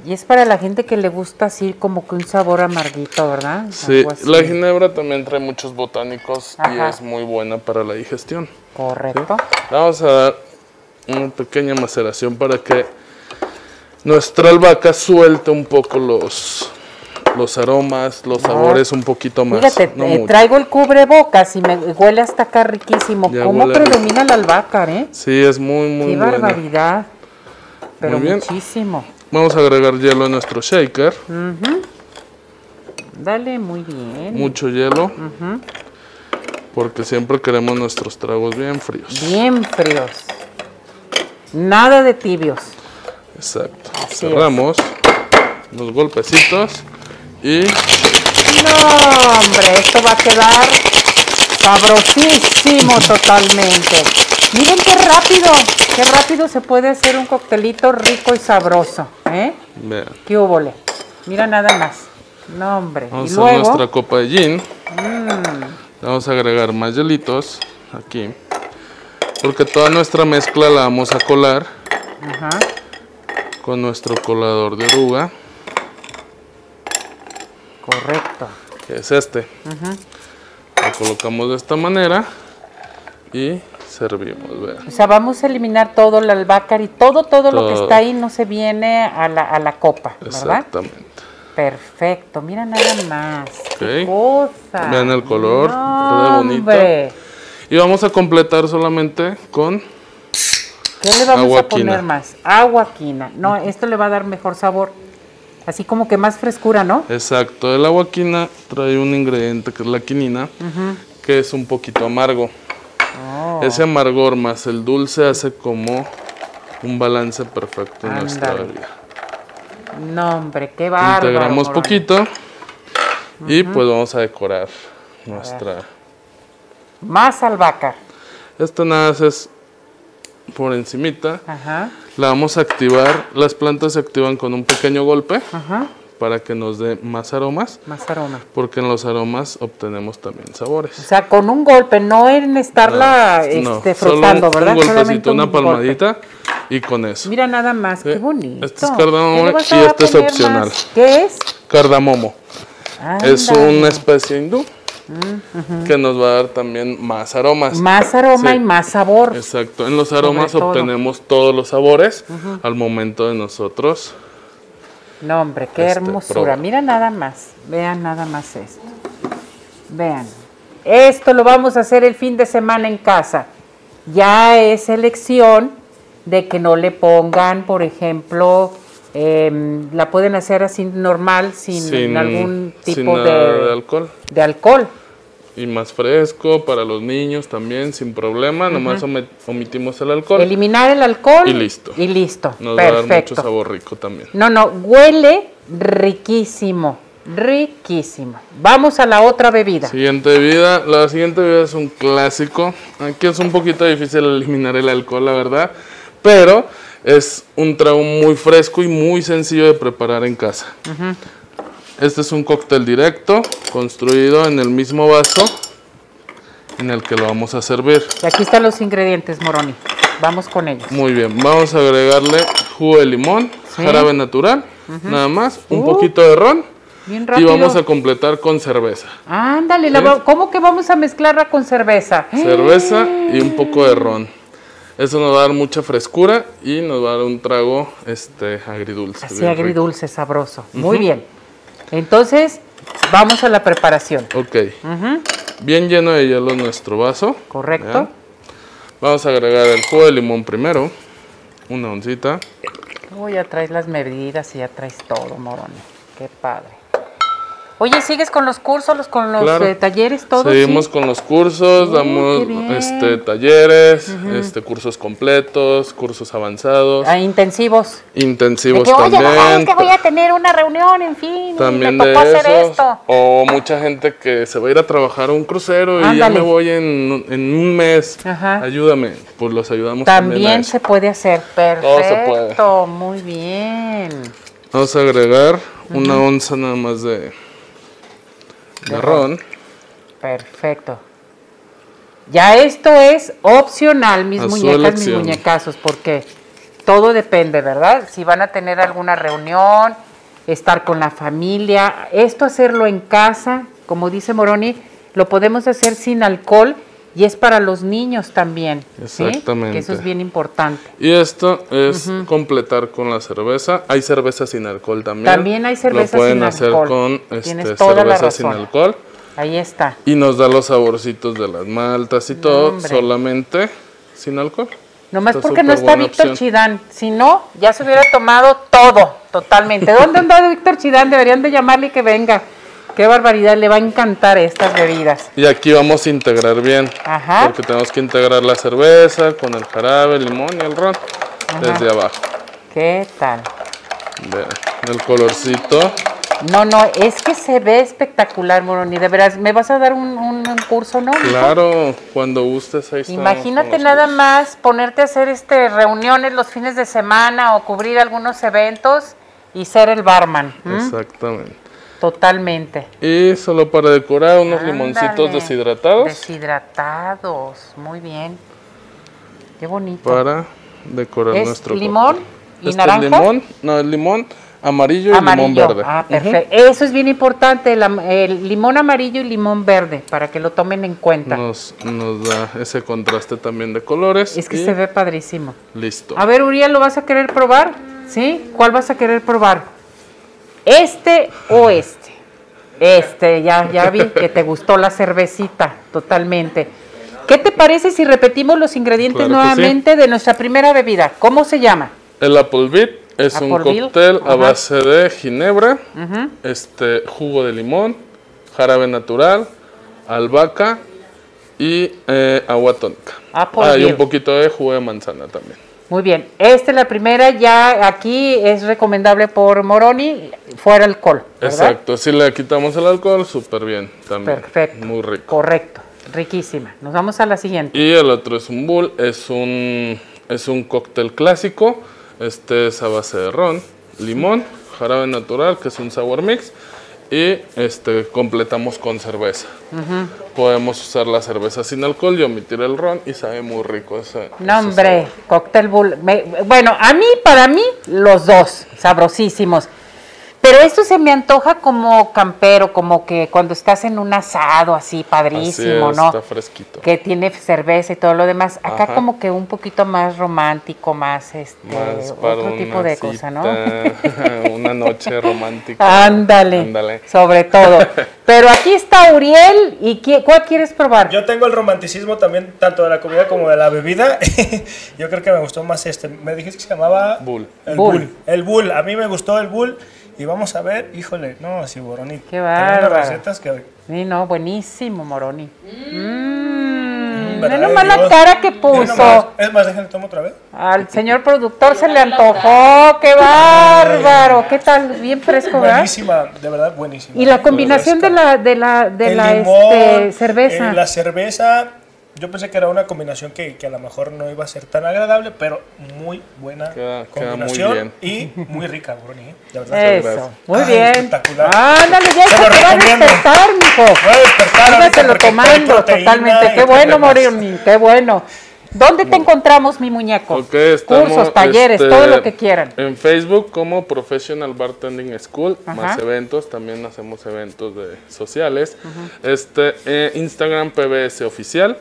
[SPEAKER 2] Y es para la gente que le gusta así como que un sabor amarguito, ¿verdad?
[SPEAKER 10] Sí, la ginebra también trae muchos botánicos y es muy buena para la digestión.
[SPEAKER 2] Correcto.
[SPEAKER 10] Vamos a dar una pequeña maceración para que nuestra albahaca suelte un poco los, los aromas, los sabores un poquito más.
[SPEAKER 2] Fíjate, eh, traigo el cubrebocas y me huele hasta acá riquísimo. ¿Cómo predomina la albahaca, eh?
[SPEAKER 10] Sí, es muy, muy
[SPEAKER 2] Qué barbaridad. Pero muchísimo.
[SPEAKER 10] Vamos a agregar hielo a nuestro shaker.
[SPEAKER 2] Dale, muy bien.
[SPEAKER 10] Mucho hielo. Porque siempre queremos nuestros tragos bien fríos.
[SPEAKER 2] Bien fríos. Nada de tibios.
[SPEAKER 10] Exacto. Cerramos los golpecitos y...
[SPEAKER 2] No, hombre, esto va a quedar sabrosísimo totalmente. Miren qué rápido, qué rápido se puede hacer un coctelito rico y sabroso, ¿eh?
[SPEAKER 10] Vean.
[SPEAKER 2] Qué húbole. Mira nada más. No, hombre.
[SPEAKER 10] Vamos y a luego... nuestra copa de gin. Mm. Vamos a agregar más hielitos aquí. Porque toda nuestra mezcla la vamos a colar Ajá. con nuestro colador de oruga.
[SPEAKER 2] Correcto.
[SPEAKER 10] Que es este. Lo colocamos de esta manera y servimos. Vean.
[SPEAKER 2] O sea, vamos a eliminar todo el albahaca y todo, todo, lo que está ahí no se viene a la, a la copa, ¿verdad?
[SPEAKER 10] Exactamente.
[SPEAKER 2] Perfecto, mira nada más. Qué cosa.
[SPEAKER 10] Vean el color, todo bonito. Y vamos a completar solamente con
[SPEAKER 2] ¿Qué le vamos a poner más? Agua quina. No, esto le va a dar mejor sabor. Así como que más frescura, ¿no?
[SPEAKER 10] Exacto. El agua quina trae un ingrediente que es la quinina, que es un poquito amargo. Oh. Ese amargor más el dulce hace como un balance perfecto en nuestra vida.
[SPEAKER 2] No, hombre, qué bárbaro.
[SPEAKER 10] Integramos poquito y pues vamos a decorar nuestra...
[SPEAKER 2] Más albahaca.
[SPEAKER 10] Esto nada más es por encimita. La vamos a activar. Las plantas se activan con un pequeño golpe. Ajá para que nos dé más aromas.
[SPEAKER 2] Más aromas.
[SPEAKER 10] Porque en los aromas obtenemos también sabores.
[SPEAKER 2] O sea, con un golpe, no en estarla este, frotando, ¿verdad?
[SPEAKER 10] Un golpecito, una palmadita y con eso.
[SPEAKER 2] Mira nada más, qué bonito.
[SPEAKER 10] Este es cardamomo y este es opcional.
[SPEAKER 2] ¿Qué es?
[SPEAKER 10] Cardamomo. Es una especie hindú. Que nos va a dar también más aromas.
[SPEAKER 2] Más aroma y más sabor.
[SPEAKER 10] Exacto. En los aromas obtenemos todos los sabores al momento de nosotros
[SPEAKER 2] no, hombre, qué este, hermosura. Mira nada más. Vean nada más esto. Vean. Esto lo vamos a hacer el fin de semana en casa. Ya es elección de que no le pongan, por ejemplo, em, la pueden hacer así normal, sin, algún tipo de,
[SPEAKER 10] de alcohol.
[SPEAKER 2] De alcohol
[SPEAKER 10] y más fresco para los niños también sin problema, nomás omitimos el alcohol.
[SPEAKER 2] Eliminar el alcohol
[SPEAKER 10] y listo.
[SPEAKER 2] Y listo.
[SPEAKER 10] Nos va a dar mucho sabor rico también.
[SPEAKER 2] No, no, huele riquísimo. Riquísimo. Vamos a la otra bebida.
[SPEAKER 10] Siguiente bebida. La siguiente bebida es un clásico. Aquí es un poquito difícil eliminar el alcohol, la verdad. Pero es un trago muy fresco y muy sencillo de preparar en casa. Este es un cóctel directo, construido en el mismo vaso en el que lo vamos a servir.
[SPEAKER 2] Y aquí están los ingredientes, Moroni. Vamos con ellos.
[SPEAKER 10] Muy bien, vamos a agregarle jugo de limón, jarabe natural, nada más, un uh, poquito de ron.
[SPEAKER 2] Bien
[SPEAKER 10] Y vamos a completar con cerveza.
[SPEAKER 2] Ándale, ¿cómo que vamos a mezclarla con cerveza?
[SPEAKER 10] Cerveza y un poco de ron. Eso nos va a dar mucha frescura y nos va a dar un trago este, agridulce.
[SPEAKER 2] Así agridulce, sabroso. Muy bien. Entonces, vamos a la preparación.
[SPEAKER 10] Ok. Bien lleno de hielo nuestro vaso.
[SPEAKER 2] Correcto.
[SPEAKER 10] Vamos a agregar el jugo de limón primero. Una oncita.
[SPEAKER 2] Oh, ya traes las medidas y ya traes todo, morón. Qué padre. Oye, ¿sigues con los cursos, con los eh, talleres, todos?
[SPEAKER 10] Seguimos con los cursos, damos este, talleres, este, cursos completos, cursos avanzados.
[SPEAKER 2] Ah, intensivos.
[SPEAKER 10] Intensivos también.
[SPEAKER 2] Oye, que voy a tener una reunión, en fin,
[SPEAKER 10] también me tocó hacer esto. O mucha gente que se va a ir a trabajar a un crucero y ya me voy en, un mes. Ayúdame, pues los ayudamos también.
[SPEAKER 2] También se puede hacer, perfecto, muy bien.
[SPEAKER 10] Vamos a agregar una onza nada más de
[SPEAKER 2] Perfecto. Ya esto es opcional, mis muñecas, mis muñecazos, porque todo depende, ¿verdad? Si van a tener alguna reunión, estar con la familia, esto hacerlo en casa, como dice Moroni, lo podemos hacer sin alcohol y es para los niños también. Exactamente. Que eso es bien importante.
[SPEAKER 10] Y esto es completar con la cerveza. Hay cerveza sin alcohol también.
[SPEAKER 2] También hay cerveza
[SPEAKER 10] sin alcohol. Lo pueden hacer con este, cerveza sin alcohol.
[SPEAKER 2] Ahí está.
[SPEAKER 10] Y nos da los saborcitos de las maltas y todo, solamente sin alcohol.
[SPEAKER 2] Nomás porque no está Víctor Chidán. Si no, ya se hubiera tomado todo, totalmente. ¿Dónde anda Víctor Chidán? Deberían de llamarle y que venga. Qué barbaridad, le va a encantar estas bebidas.
[SPEAKER 10] Y aquí vamos a integrar bien. Ajá. Porque tenemos que integrar la cerveza con el jarabe, el limón y el ron desde abajo.
[SPEAKER 2] ¿Qué tal?
[SPEAKER 10] Vean, el colorcito.
[SPEAKER 2] No, no, es que se ve espectacular, Moroni. De veras, ¿me vas a dar un, curso, no?
[SPEAKER 10] Claro, cuando gustes ahí
[SPEAKER 2] Imagínate nada más ponerte a hacer este reuniones los fines de semana o cubrir algunos eventos y ser el barman.
[SPEAKER 10] Exactamente.
[SPEAKER 2] Totalmente.
[SPEAKER 10] Y solo para decorar unos limoncitos deshidratados.
[SPEAKER 2] Deshidratados, muy bien. Qué bonito.
[SPEAKER 10] Para decorar
[SPEAKER 2] ¿Es
[SPEAKER 10] nuestro
[SPEAKER 2] limón y
[SPEAKER 10] este naranja. limón, no, el limón amarillo, y limón verde.
[SPEAKER 2] Ah, perfecto. Eso es bien importante, el, limón amarillo y limón verde, para que lo tomen en cuenta.
[SPEAKER 10] Nos, nos da ese contraste también de colores.
[SPEAKER 2] Es que se ve padrísimo.
[SPEAKER 10] Listo.
[SPEAKER 2] A ver, Uriel, ¿lo vas a querer probar? ¿Sí? ¿Cuál vas a querer probar? ¿Este o este? Este, ya, ya vi que te gustó la cervecita, totalmente. ¿Qué te parece si repetimos los ingredientes nuevamente de nuestra primera bebida? ¿Cómo se llama?
[SPEAKER 10] El Applebit es un cóctel a base de ginebra, este jugo de limón, jarabe natural, albahaca y eh, agua tónica. Ah, y un poquito de jugo de manzana también.
[SPEAKER 2] Muy bien, esta es la primera, ya aquí es recomendable por Moroni, fuera alcohol.
[SPEAKER 10] Exacto, si le quitamos el alcohol, súper bien también. Perfecto. Muy rico.
[SPEAKER 2] Correcto, riquísima. Nos vamos a la siguiente.
[SPEAKER 10] Y el otro es un bull, es un, es un cóctel clásico, este es a base de ron, limón, jarabe natural, que es un sour mix, y este completamos con cerveza. Podemos usar la cerveza sin alcohol y omitir el ron y sabe muy rico ese.
[SPEAKER 2] No, hombre, cóctel bull. bueno, a mí, para mí, los dos, sabrosísimos. Pero esto se me antoja como campero, como que cuando estás en un asado así padrísimo, ¿no?
[SPEAKER 10] Está fresquito.
[SPEAKER 2] Que tiene cerveza y todo lo demás. Acá como que un poquito más romántico, más este otro tipo de cosa, ¿no?
[SPEAKER 10] una noche romántica.
[SPEAKER 2] Ándale. Ándale. Sobre todo. Pero aquí está Uriel y ¿cuál quieres probar?
[SPEAKER 3] Yo tengo el romanticismo también tanto de la comida como de la bebida. Yo creo que me gustó más este. Me dijiste que se llamaba
[SPEAKER 10] Bull.
[SPEAKER 3] El bull. El Bull. A mí me gustó el Bull. Y vamos a ver, híjole, no, así Moroni.
[SPEAKER 2] Qué bárbaro. recetas que... Sí, no, buenísimo, Moroni. Mmm. Mira nomás la cara que puso.
[SPEAKER 3] Es más, déjame tomo otra vez.
[SPEAKER 2] Al señor productor se le antojó. ¡Qué bárbaro! ¿Qué tal? Bien fresco,
[SPEAKER 3] ¿verdad? Buenísima, de verdad, buenísima.
[SPEAKER 2] Y la combinación de la, de la, de la este, cerveza.
[SPEAKER 3] Eh, la cerveza yo pensé que era una combinación que, que, a lo mejor no iba a ser tan agradable, pero muy buena combinación y muy rica, Bruni, ¿eh?
[SPEAKER 2] de verdad. Eso, muy bien. Espectacular. Ándale, ya se te va a despertar, mijo. lo tomando totalmente. Qué bueno, Morini, qué bueno. ¿Dónde te encontramos, mi muñeco? Cursos, talleres, este, todo lo que quieran.
[SPEAKER 10] En Facebook como Professional Bartending School, más eventos, también hacemos eventos de sociales. Este, eh, Instagram PBS Oficial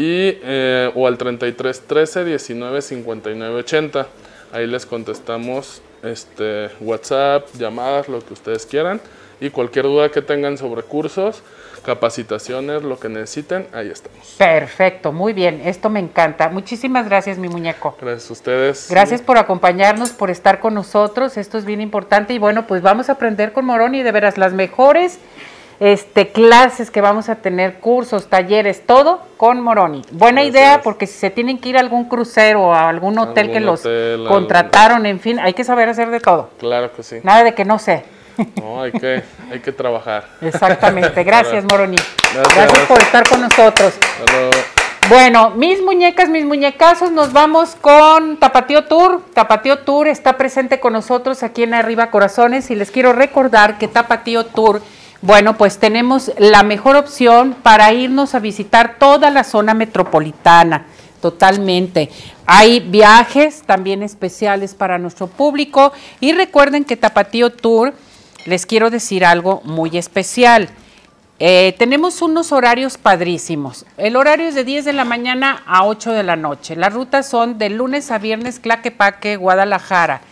[SPEAKER 10] y, eh, o al 33 13 19 59 80. Ahí les contestamos este, WhatsApp, llamadas, lo que ustedes quieran. Y cualquier duda que tengan sobre cursos, capacitaciones, lo que necesiten, ahí estamos.
[SPEAKER 2] Perfecto, muy bien, esto me encanta. Muchísimas gracias, mi muñeco.
[SPEAKER 10] Gracias a ustedes.
[SPEAKER 2] Gracias por acompañarnos, por estar con nosotros, esto es bien importante y bueno, pues vamos a aprender con Moroni, de veras, las mejores este, clases que vamos a tener, cursos, talleres, todo con Moroni. Buena idea porque si se tienen que ir a algún crucero o a algún hotel que los contrataron, en fin, hay que saber hacer de todo.
[SPEAKER 10] Claro que sí.
[SPEAKER 2] Nada de que no sé.
[SPEAKER 10] No, hay que, hay que trabajar.
[SPEAKER 2] Exactamente. Gracias, Moroni. Gracias. por estar con nosotros. Bueno, mis muñecas, mis muñecazos, nos vamos con Tapatío Tour. Tapatío Tour está presente con nosotros aquí en Arriba Corazones y les quiero recordar que Tapatío Tour bueno, pues tenemos la mejor opción para irnos a visitar toda la zona metropolitana, totalmente. Hay viajes también especiales para nuestro público y recuerden que Tapatío Tour, les quiero decir algo muy especial. Eh, tenemos unos horarios padrísimos. El horario es de 10 de la mañana a 8 de la noche. Las rutas son de lunes a viernes, Claquepaque, Guadalajara.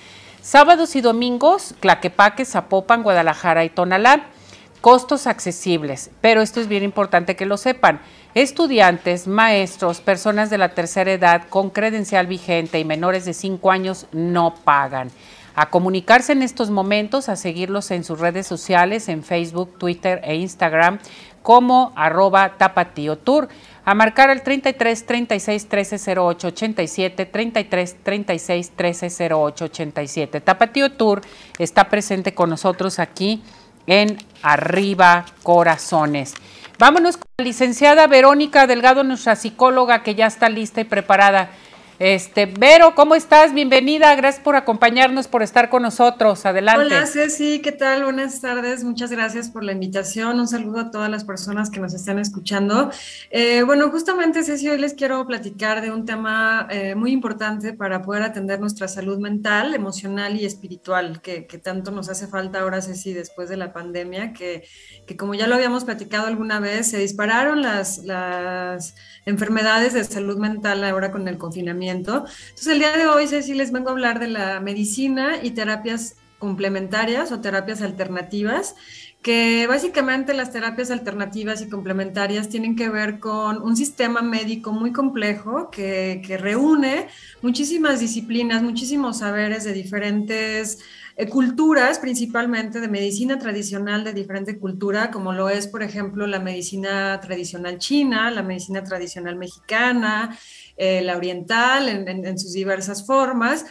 [SPEAKER 2] Sábados y domingos, Claquepaque, Zapopan, Guadalajara y Tonalá costos accesibles, pero esto es bien importante que lo sepan. Estudiantes, maestros, personas de la tercera edad con credencial vigente y menores de 5 años no pagan. A comunicarse en estos momentos, a seguirlos en sus redes sociales, en Facebook, Twitter e Instagram, como arroba tour a marcar al 33 36 13 08 87, 33 36 13 08 87. Tapatío Tour está presente con nosotros aquí en Arriba Corazones. Vámonos con la licenciada Verónica Delgado, nuestra psicóloga que ya está lista y preparada. Este, Vero, ¿cómo estás? Bienvenida, gracias por acompañarnos, por estar con nosotros. Adelante.
[SPEAKER 11] Hola, Ceci, ¿qué tal? Buenas tardes, muchas gracias por la invitación. Un saludo a todas las personas que nos están escuchando. Eh, bueno, justamente, Ceci, hoy les quiero platicar de un tema eh, muy importante para poder atender nuestra salud mental, emocional y espiritual, que, tanto nos hace falta ahora, Ceci, después de la pandemia, que, como ya lo habíamos platicado alguna vez, se dispararon las enfermedades de salud mental ahora con el confinamiento. Entonces, el día de hoy, Ceci, les vengo a hablar de la medicina y terapias complementarias o terapias alternativas, que básicamente las terapias alternativas y complementarias tienen que ver con un sistema médico muy complejo que, que reúne muchísimas disciplinas, muchísimos saberes de diferentes eh, culturas, principalmente de medicina tradicional de diferente cultura, como lo es, por ejemplo, la medicina tradicional china, la medicina tradicional mexicana, eh, la oriental, en, sus diversas formas.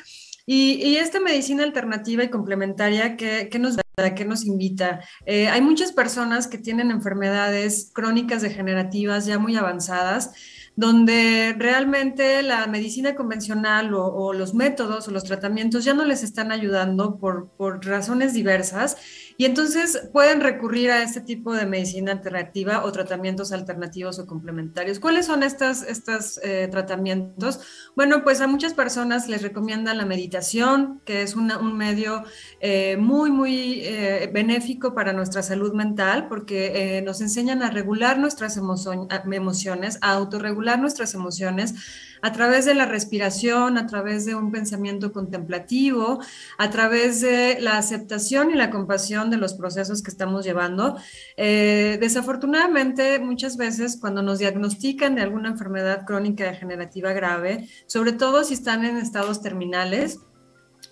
[SPEAKER 11] Y, esta medicina alternativa y complementaria, ¿qué, nos da? ¿Qué nos invita? Eh, hay muchas personas que tienen enfermedades crónicas degenerativas ya muy avanzadas donde realmente la medicina convencional o, los métodos o los tratamientos ya no les están ayudando por, por razones diversas y entonces pueden recurrir a este tipo de medicina alternativa o tratamientos alternativos o complementarios. ¿Cuáles son estos, estos eh, tratamientos? Bueno, pues a muchas personas les recomiendan la meditación, que es un medio eh, muy, muy eh, benéfico para nuestra salud mental, porque nos enseñan a regular nuestras emociones, a autorregular nuestras emociones a través de la respiración, a través de un pensamiento contemplativo, a través de la aceptación y la compasión de los procesos que estamos llevando. Eh, desafortunadamente, muchas veces cuando nos diagnostican de alguna enfermedad crónica degenerativa grave, sobre todo si están en estados terminales,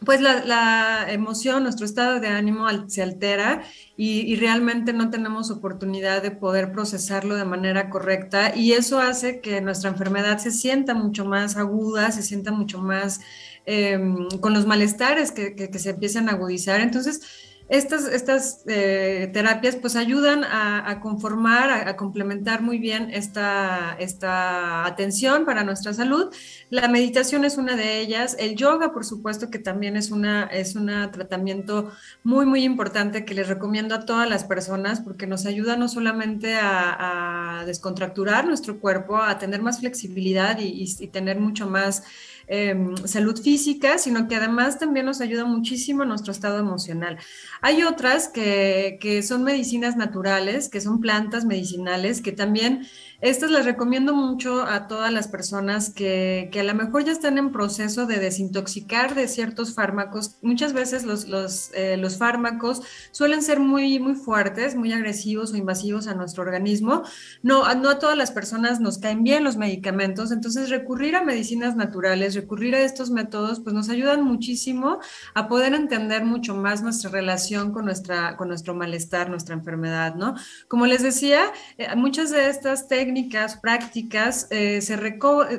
[SPEAKER 11] pues la, emoción, nuestro estado de ánimo se altera y, realmente no tenemos oportunidad de poder procesarlo de manera correcta y eso hace que nuestra enfermedad se sienta mucho más aguda, se sienta mucho más em, con los malestares que, que, se empiezan a agudizar. Entonces, estas, estas eh, terapias pues ayudan a, conformar, a, complementar muy bien esta, esta atención para nuestra salud. La meditación es una de ellas. El yoga, por supuesto, que también es un es una tratamiento muy, muy importante que les recomiendo a todas las personas porque nos ayuda no solamente a, descontracturar nuestro cuerpo, a tener más flexibilidad y, y tener mucho más em, salud física, sino que además también nos ayuda muchísimo a nuestro estado emocional. Hay otras que, que son medicinas naturales, que son plantas medicinales, que también estas les recomiendo mucho a todas las personas que, que, a lo mejor ya están en proceso de desintoxicar de ciertos fármacos. Muchas veces los, los, eh, los, fármacos suelen ser muy, muy fuertes, muy agresivos o invasivos a nuestro organismo. No, no a todas las personas nos caen bien los medicamentos, entonces recurrir a medicinas naturales, recurrir a estos métodos, pues nos ayudan muchísimo a poder entender mucho más nuestra relación con, nuestra, con nuestro malestar, nuestra enfermedad, ¿no? Como les decía, eh, muchas de estas técnicas técnicas, prácticas, eh, se,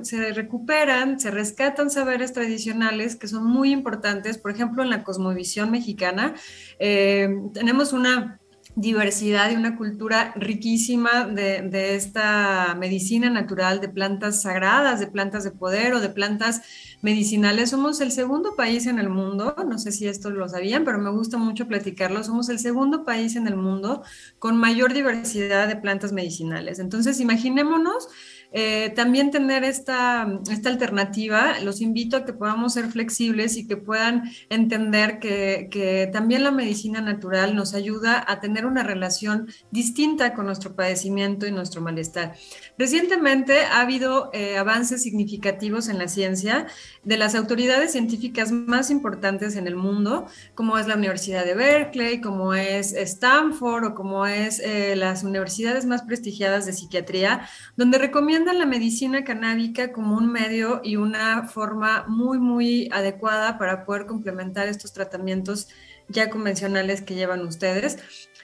[SPEAKER 11] se recuperan, se rescatan saberes tradicionales que son muy importantes. Por ejemplo, en la cosmovisión mexicana eh, tenemos una diversidad y una cultura riquísima de, esta medicina natural, de plantas sagradas, de plantas de poder o de plantas medicinales. Somos el segundo país en el mundo, no sé si esto lo sabían, pero me gusta mucho platicarlo, somos el segundo país en el mundo con mayor diversidad de plantas medicinales. Entonces, imaginémonos eh, también tener esta, esta alternativa, los invito a que podamos ser flexibles y que puedan entender que, también la medicina natural nos ayuda a tener una relación distinta con nuestro padecimiento y nuestro malestar. Recientemente ha habido eh, avances significativos en la ciencia de las autoridades científicas más importantes en el mundo, como es la Universidad de Berkeley, como es Stanford o como es eh, las universidades más prestigiadas de psiquiatría, donde recomiendan la medicina canábica como un medio y una forma muy, muy adecuada para poder complementar estos tratamientos ya convencionales que llevan ustedes.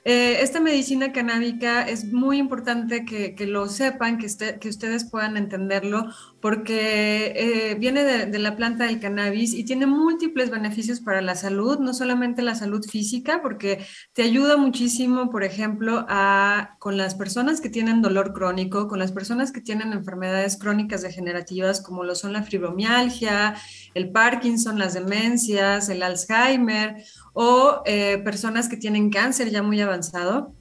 [SPEAKER 11] Eh, esta medicina canábica es muy importante que, lo sepan, que, ustedes puedan entenderlo, porque eh, viene de, la planta del cannabis y tiene múltiples beneficios para la salud, no solamente la salud física, porque te ayuda muchísimo, por ejemplo, a, con las personas que tienen dolor crónico, con las personas que tienen enfermedades crónicas degenerativas, como lo son la fibromialgia, el Parkinson, las demencias, el Alzheimer o eh, personas que tienen cáncer ya muy avanzado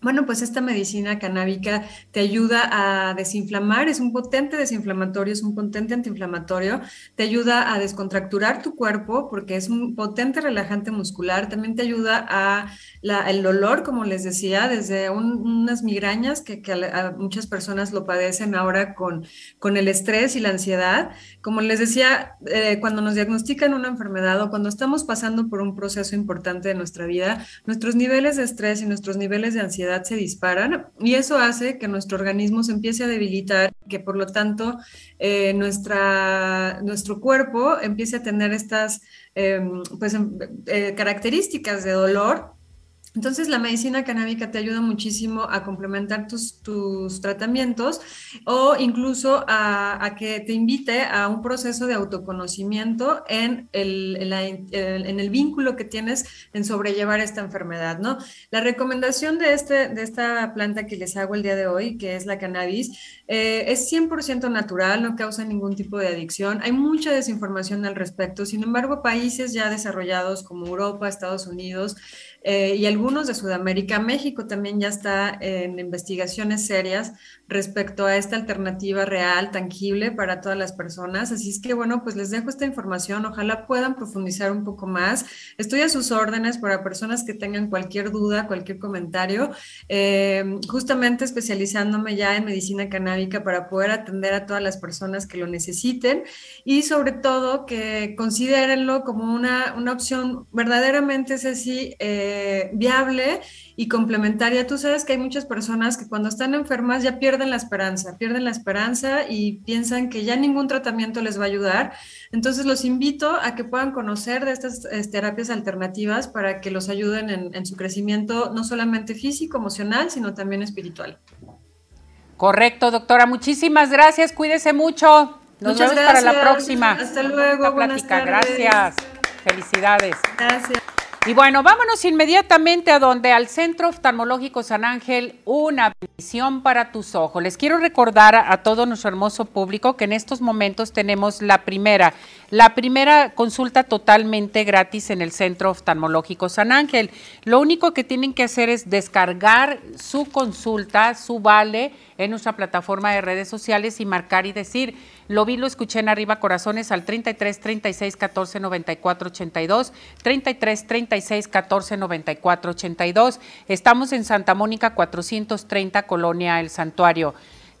[SPEAKER 11] bueno, pues esta medicina canábica te ayuda a desinflamar, es un potente desinflamatorio, es un potente antiinflamatorio, te ayuda a descontracturar tu cuerpo porque es un potente relajante muscular, también te ayuda a el dolor, como les decía, desde unas migrañas que, a, muchas personas lo padecen ahora con, con el estrés y la ansiedad. Como les decía, eh, cuando nos diagnostican una enfermedad o cuando estamos pasando por un proceso importante de nuestra vida, nuestros niveles de estrés y nuestros niveles de ansiedad se disparan y eso hace que nuestro organismo se empiece a debilitar, que por lo tanto eh, nuestra, nuestro cuerpo empiece a tener estas em, pues, em, eh, características de dolor entonces, la medicina canábica te ayuda muchísimo a complementar tus, tus tratamientos o incluso a, que te invite a un proceso de autoconocimiento en el, en, el, vínculo que tienes en sobrellevar esta enfermedad, ¿no? La recomendación de, este, de esta planta que les hago el día de hoy, que es la cannabis, eh, es 100% natural, no causa ningún tipo de adicción. Hay mucha desinformación al respecto. Sin embargo, países ya desarrollados como Europa, Estados Unidos, eh, y algunos de Sudamérica. México también ya está en investigaciones serias respecto a esta alternativa real, tangible para todas las personas. Así es que, bueno, pues les dejo esta información. Ojalá puedan profundizar un poco más. Estoy a sus órdenes para personas que tengan cualquier duda, cualquier comentario. Eh, justamente especializándome ya en medicina canábica para poder atender a todas las personas que lo necesiten y sobre todo que considérenlo como una, una opción verdaderamente, Ceci, eh, viable y complementaria. Tú sabes que hay muchas personas que cuando están enfermas ya pierden la esperanza, pierden la esperanza y piensan que ya ningún tratamiento les va a ayudar. Entonces los invito a que puedan conocer de estas terapias alternativas para que los ayuden en, su crecimiento no solamente físico, emocional, sino también espiritual.
[SPEAKER 2] Correcto, doctora. Muchísimas gracias. Cuídese mucho. Nos
[SPEAKER 11] Muchas
[SPEAKER 2] vemos
[SPEAKER 11] gracias.
[SPEAKER 2] para la próxima.
[SPEAKER 11] Hasta luego.
[SPEAKER 2] Buenas Gracias. Felicidades. Gracias. Y bueno, vámonos inmediatamente a donde al Centro Oftalmológico San Ángel, una visión para tus ojos. Les quiero recordar a todo nuestro hermoso público que en estos momentos tenemos la primera, la primera consulta totalmente gratis en el Centro Oftalmológico San Ángel. Lo único que tienen que hacer es descargar su consulta, su vale en nuestra plataforma de redes sociales y marcar y decir, Lo vi, lo escuché en Arriba Corazones al 33 36 14 94 82, 33 36 14 94 82. Estamos en Santa Mónica 430, Colonia El Santuario.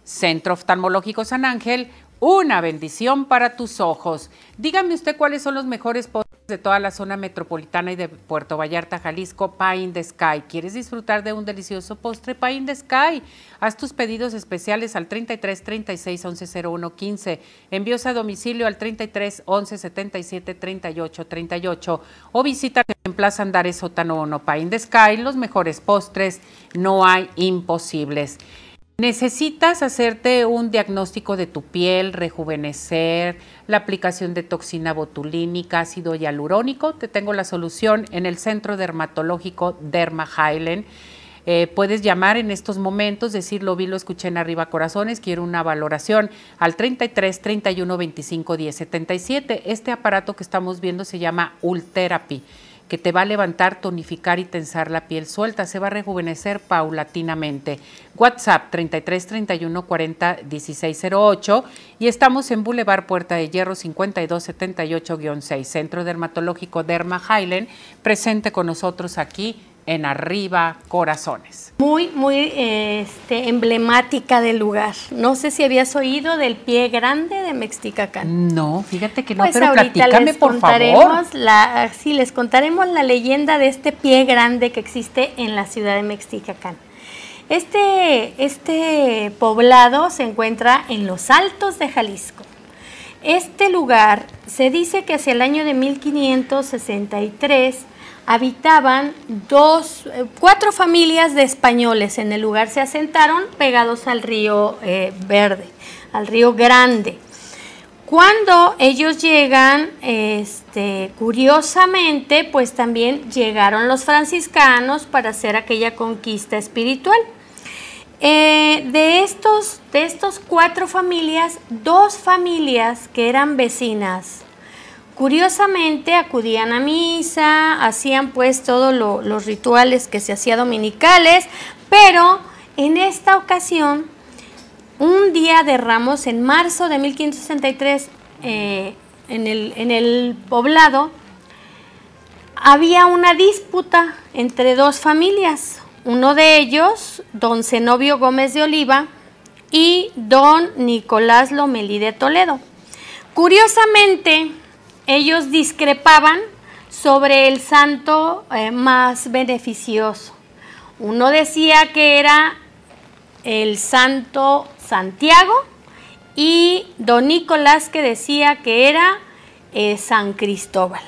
[SPEAKER 2] Centro Oftalmológico San Ángel, una bendición para tus ojos. Dígame usted cuáles son los mejores de toda la zona metropolitana y de Puerto Vallarta, Jalisco, Pie the Sky. ¿Quieres disfrutar de un delicioso postre Pie in the Sky? Haz tus pedidos especiales al 33 36 11 01 15. Envíos a domicilio al 33 11 77 38 38 o visita en Plaza Andares Sótano 1 Pie in the Sky. Los mejores postres, no hay imposibles. Necesitas hacerte un diagnóstico de tu piel, rejuvenecer, la aplicación de toxina botulínica, ácido hialurónico. Te tengo la solución en el Centro Dermatológico Derma Highland. Eh, puedes llamar en estos momentos, decir lo vi, lo escuché en arriba corazones, quiero una valoración al 33 31 25 10 77. Este aparato que estamos viendo se llama Ultherapy que te va a levantar, tonificar y tensar la piel suelta, se va a rejuvenecer paulatinamente. WhatsApp 33 31 40 16 08 y estamos en Boulevard Puerta de Hierro 52 78-6, Centro Dermatológico Derma Highland, presente con nosotros aquí en Arriba Corazones.
[SPEAKER 12] Muy, muy este, emblemática del lugar. No sé si habías oído del pie grande de Mexticacán.
[SPEAKER 2] No, fíjate que no, pues pero platícame por favor.
[SPEAKER 12] La, sí, les contaremos la leyenda de este pie grande que existe en la ciudad de Mexticacán. Este, este poblado se encuentra en los altos de Jalisco. Este lugar se dice que hacia el año de 1563 habitaban dos, eh, cuatro familias de españoles en el lugar, se asentaron pegados al río eh, Verde, al río Grande. Cuando ellos llegan, este, curiosamente, pues también llegaron los franciscanos para hacer aquella conquista espiritual. Eh, de, estos, de estos cuatro familias, dos familias que eran vecinas Curiosamente acudían a misa, hacían pues todos los rituales que se hacía dominicales, pero en esta ocasión, un día de Ramos, en marzo de 1563, eh, en, el, en el poblado, había una disputa entre dos familias. Uno de ellos, don Zenobio Gómez de Oliva, y don Nicolás Lomelí de Toledo. Curiosamente, ellos discrepaban sobre el santo eh, más beneficioso. Uno decía que era el santo Santiago y don Nicolás que decía que era eh, San Cristóbal.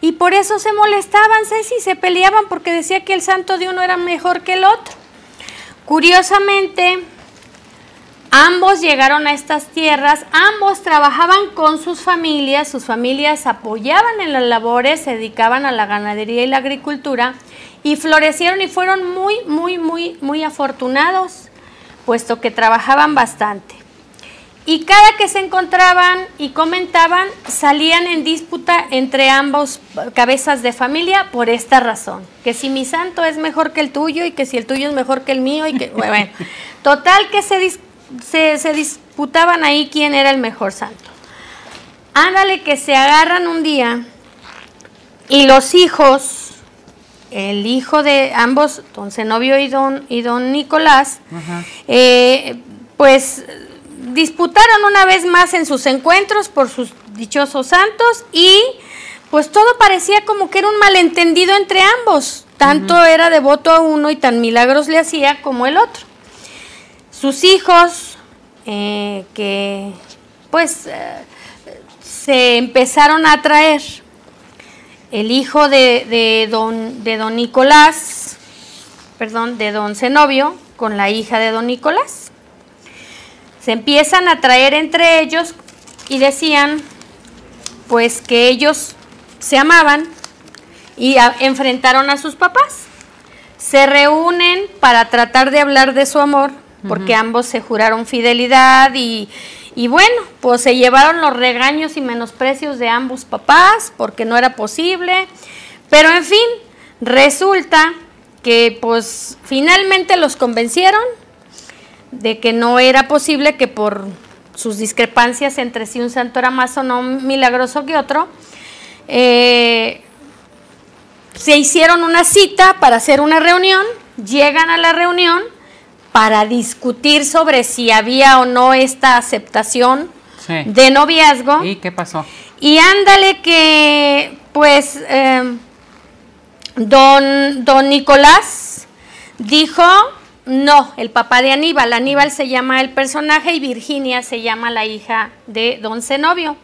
[SPEAKER 12] Y por eso se molestaban, Ceci, se peleaban porque decía que el santo de uno era mejor que el otro. Curiosamente, Ambos llegaron a estas tierras, ambos trabajaban con sus familias, sus familias apoyaban en las labores, se dedicaban a la ganadería y la agricultura y florecieron y fueron muy, muy, muy, muy afortunados, puesto que trabajaban bastante. Y cada que se encontraban y comentaban, salían en disputa entre ambos cabezas de familia por esta razón, que si mi santo es mejor que el tuyo y que si el tuyo es mejor que el mío y que, bueno, total que se se, disputaban ahí quién era el mejor santo. Ándale que se agarran un día y los hijos, el hijo de ambos, don Zenobio y don, y don Nicolás, eh, pues disputaron una vez más en sus encuentros por sus dichosos santos y pues todo parecía como que era un malentendido entre ambos. Tanto era devoto a uno y tan milagros le hacía como el otro sus hijos, eh, que pues eh, se empezaron a traer. El hijo de, don, de don Nicolás, perdón, de don Zenobio, con la hija de don Nicolás. Se empiezan a traer entre ellos y decían, pues que ellos se amaban y enfrentaron a sus papás. Se reúnen para tratar de hablar de su amor porque ambos se juraron fidelidad y, bueno, pues se llevaron los regaños y menosprecios de ambos papás porque no era posible, pero en fin, resulta que pues finalmente los convencieron de que no era posible que por sus discrepancias entre si un santo era más o no milagroso que otro, eh, se hicieron una cita para hacer una reunión, llegan a la reunión para discutir sobre si había o no esta aceptación de noviazgo.
[SPEAKER 2] ¿Y qué pasó?
[SPEAKER 12] Y ándale que, pues, eh, don, don Nicolás dijo, no, el papá de Aníbal. Aníbal se llama el personaje y Virginia se llama la hija de don Zenobio.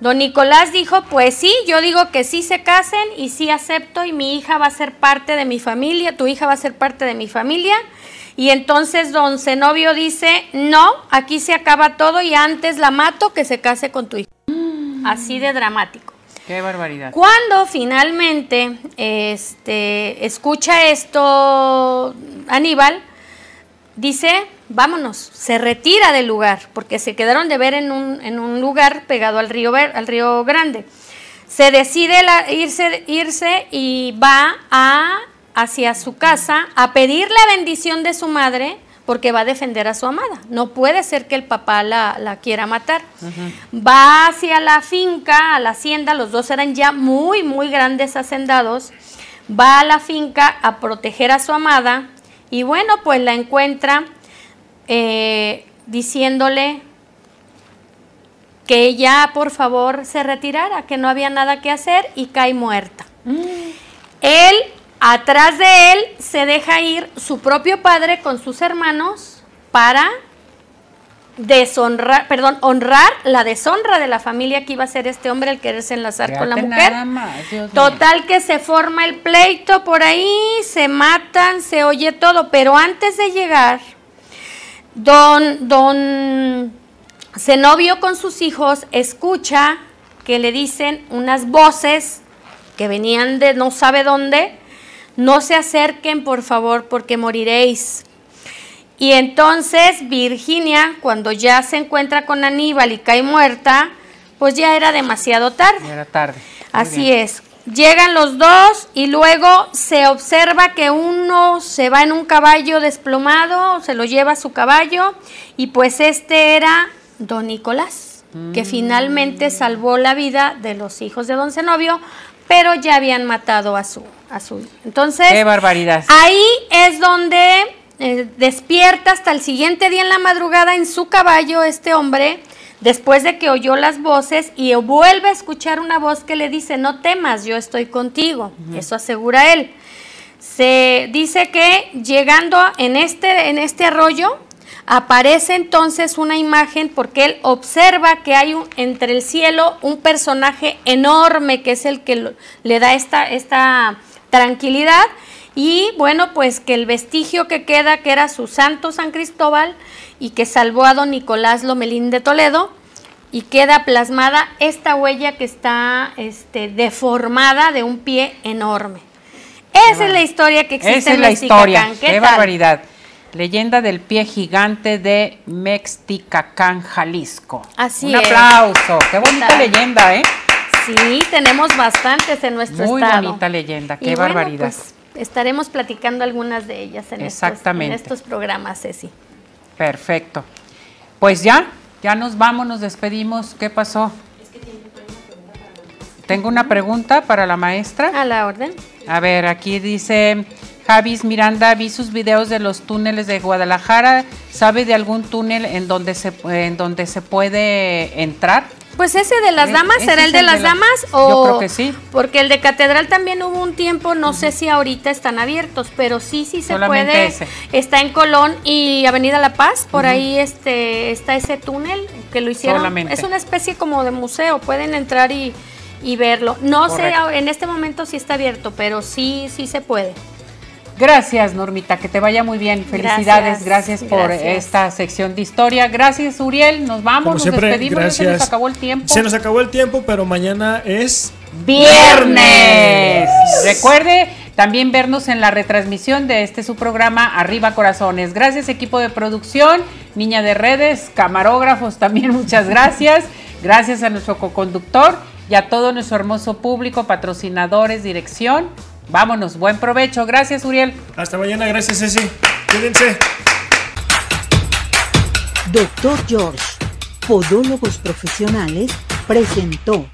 [SPEAKER 12] Don Nicolás dijo, pues sí, yo digo que sí se casen y sí acepto y mi hija va a ser parte de mi familia, tu hija va a ser parte de mi familia. Y entonces don Zenobio dice, no, aquí se acaba todo y antes la mato que se case con tu hija. Mm. Así de dramático.
[SPEAKER 2] Qué barbaridad.
[SPEAKER 12] Cuando finalmente este, escucha esto Aníbal, dice, vámonos, se retira del lugar, porque se quedaron de ver en un, en un lugar pegado al río, al río Grande. Se decide irse, irse y va a, hacia su casa a pedir la bendición de su madre porque va a defender a su amada. No puede ser que el papá la, quiera matar. Va hacia la finca, a la hacienda, los dos eran ya muy, muy grandes hacendados. Va a la finca a proteger a su amada y bueno, pues la encuentra eh, diciéndole que ella por favor se retirara, que no había nada que hacer y cae muerta. Mm. Él Atrás de él se deja ir su propio padre con sus hermanos para deshonrar, perdón, honrar la deshonra de la familia que iba a ser este hombre el quererse enlazar con la mujer. Total que se forma el pleito por ahí, se matan, se oye todo, pero antes de llegar, don, don Zenobio con sus hijos escucha que le dicen unas voces que venían de no sabe dónde, no se acerquen, por favor, porque moriréis. Y entonces Virginia, cuando ya se encuentra con Aníbal y cae muerta, pues ya era demasiado tarde.
[SPEAKER 2] era tarde.
[SPEAKER 12] Así es. Llegan los dos y luego se observa que uno se va en un caballo desplomado, se lo lleva a su caballo y pues este era don Nicolás, que mm. finalmente salvó la vida de los hijos de don Zenobio, pero ya habían matado a su, a su. Entonces.
[SPEAKER 2] ¡Qué barbaridad!
[SPEAKER 12] Ahí es donde eh, despierta hasta el siguiente día en la madrugada en su caballo este hombre, después de que oyó las voces y vuelve a escuchar una voz que le dice: No temas, yo estoy contigo. Eso asegura él. Se dice que llegando en este, en este arroyo, Aparece entonces una imagen porque él observa que hay entre el cielo un personaje enorme que es el que le da esta, esta tranquilidad y bueno, pues que el vestigio que queda, que era su santo San Cristóbal y que salvó a don Nicolás Lomelín de Toledo, y queda plasmada esta huella que está este, deformada de un pie enorme. Esa es la historia que existe
[SPEAKER 2] Esa en es la historia. ¿Qué, barbaridad. Leyenda del pie gigante de Mexticacán, Jalisco.
[SPEAKER 12] Así
[SPEAKER 2] Un aplauso. Qué bonita leyenda, ¿eh?
[SPEAKER 12] Sí, tenemos bastantes en nuestro
[SPEAKER 2] estado.
[SPEAKER 12] Muy
[SPEAKER 2] bonita leyenda, qué barbaridad. pues,
[SPEAKER 12] estaremos platicando algunas de ellas en, Exactamente. Estos, en estos programas, Ceci.
[SPEAKER 2] Perfecto. Pues ya, ya nos vamos, nos despedimos. ¿Qué pasó? Tengo una pregunta para la maestra.
[SPEAKER 12] A la orden.
[SPEAKER 2] A ver, aquí dice Javis Miranda, vi sus videos de los túneles de Guadalajara. ¿Sabe de algún túnel en donde se, en donde se puede entrar?
[SPEAKER 12] Pues ese de las damas, ¿será el de las damas?
[SPEAKER 2] O, Yo creo que sí.
[SPEAKER 12] Porque el de Catedral también hubo un tiempo, no sé si ahorita están abiertos, pero sí, sí se puede. Está en Colón y Avenida La Paz, por ahí este está ese túnel que lo hicieron. Es una especie como de museo, pueden entrar y, verlo. No sé en este momento si está abierto, pero sí, sí se puede.
[SPEAKER 2] Gracias, Normita, que te vaya muy bien. Felicidades, gracias, por esta sección de historia. Gracias, Uriel. Nos vamos, nos despedimos. Se nos acabó el tiempo.
[SPEAKER 3] Se nos acabó el tiempo, pero mañana es
[SPEAKER 2] viernes. Recuerde también vernos en la retransmisión de este su programa Arriba Corazones. Gracias, equipo de producción, niña de redes, camarógrafos también, muchas gracias. Gracias a nuestro coconductor y a todo nuestro hermoso público, patrocinadores, dirección. Vámonos, buen provecho. Gracias, Uriel.
[SPEAKER 3] Hasta mañana, gracias, Ceci. Cuídense.
[SPEAKER 1] Doctor George,
[SPEAKER 7] Podólogos Profesionales presentó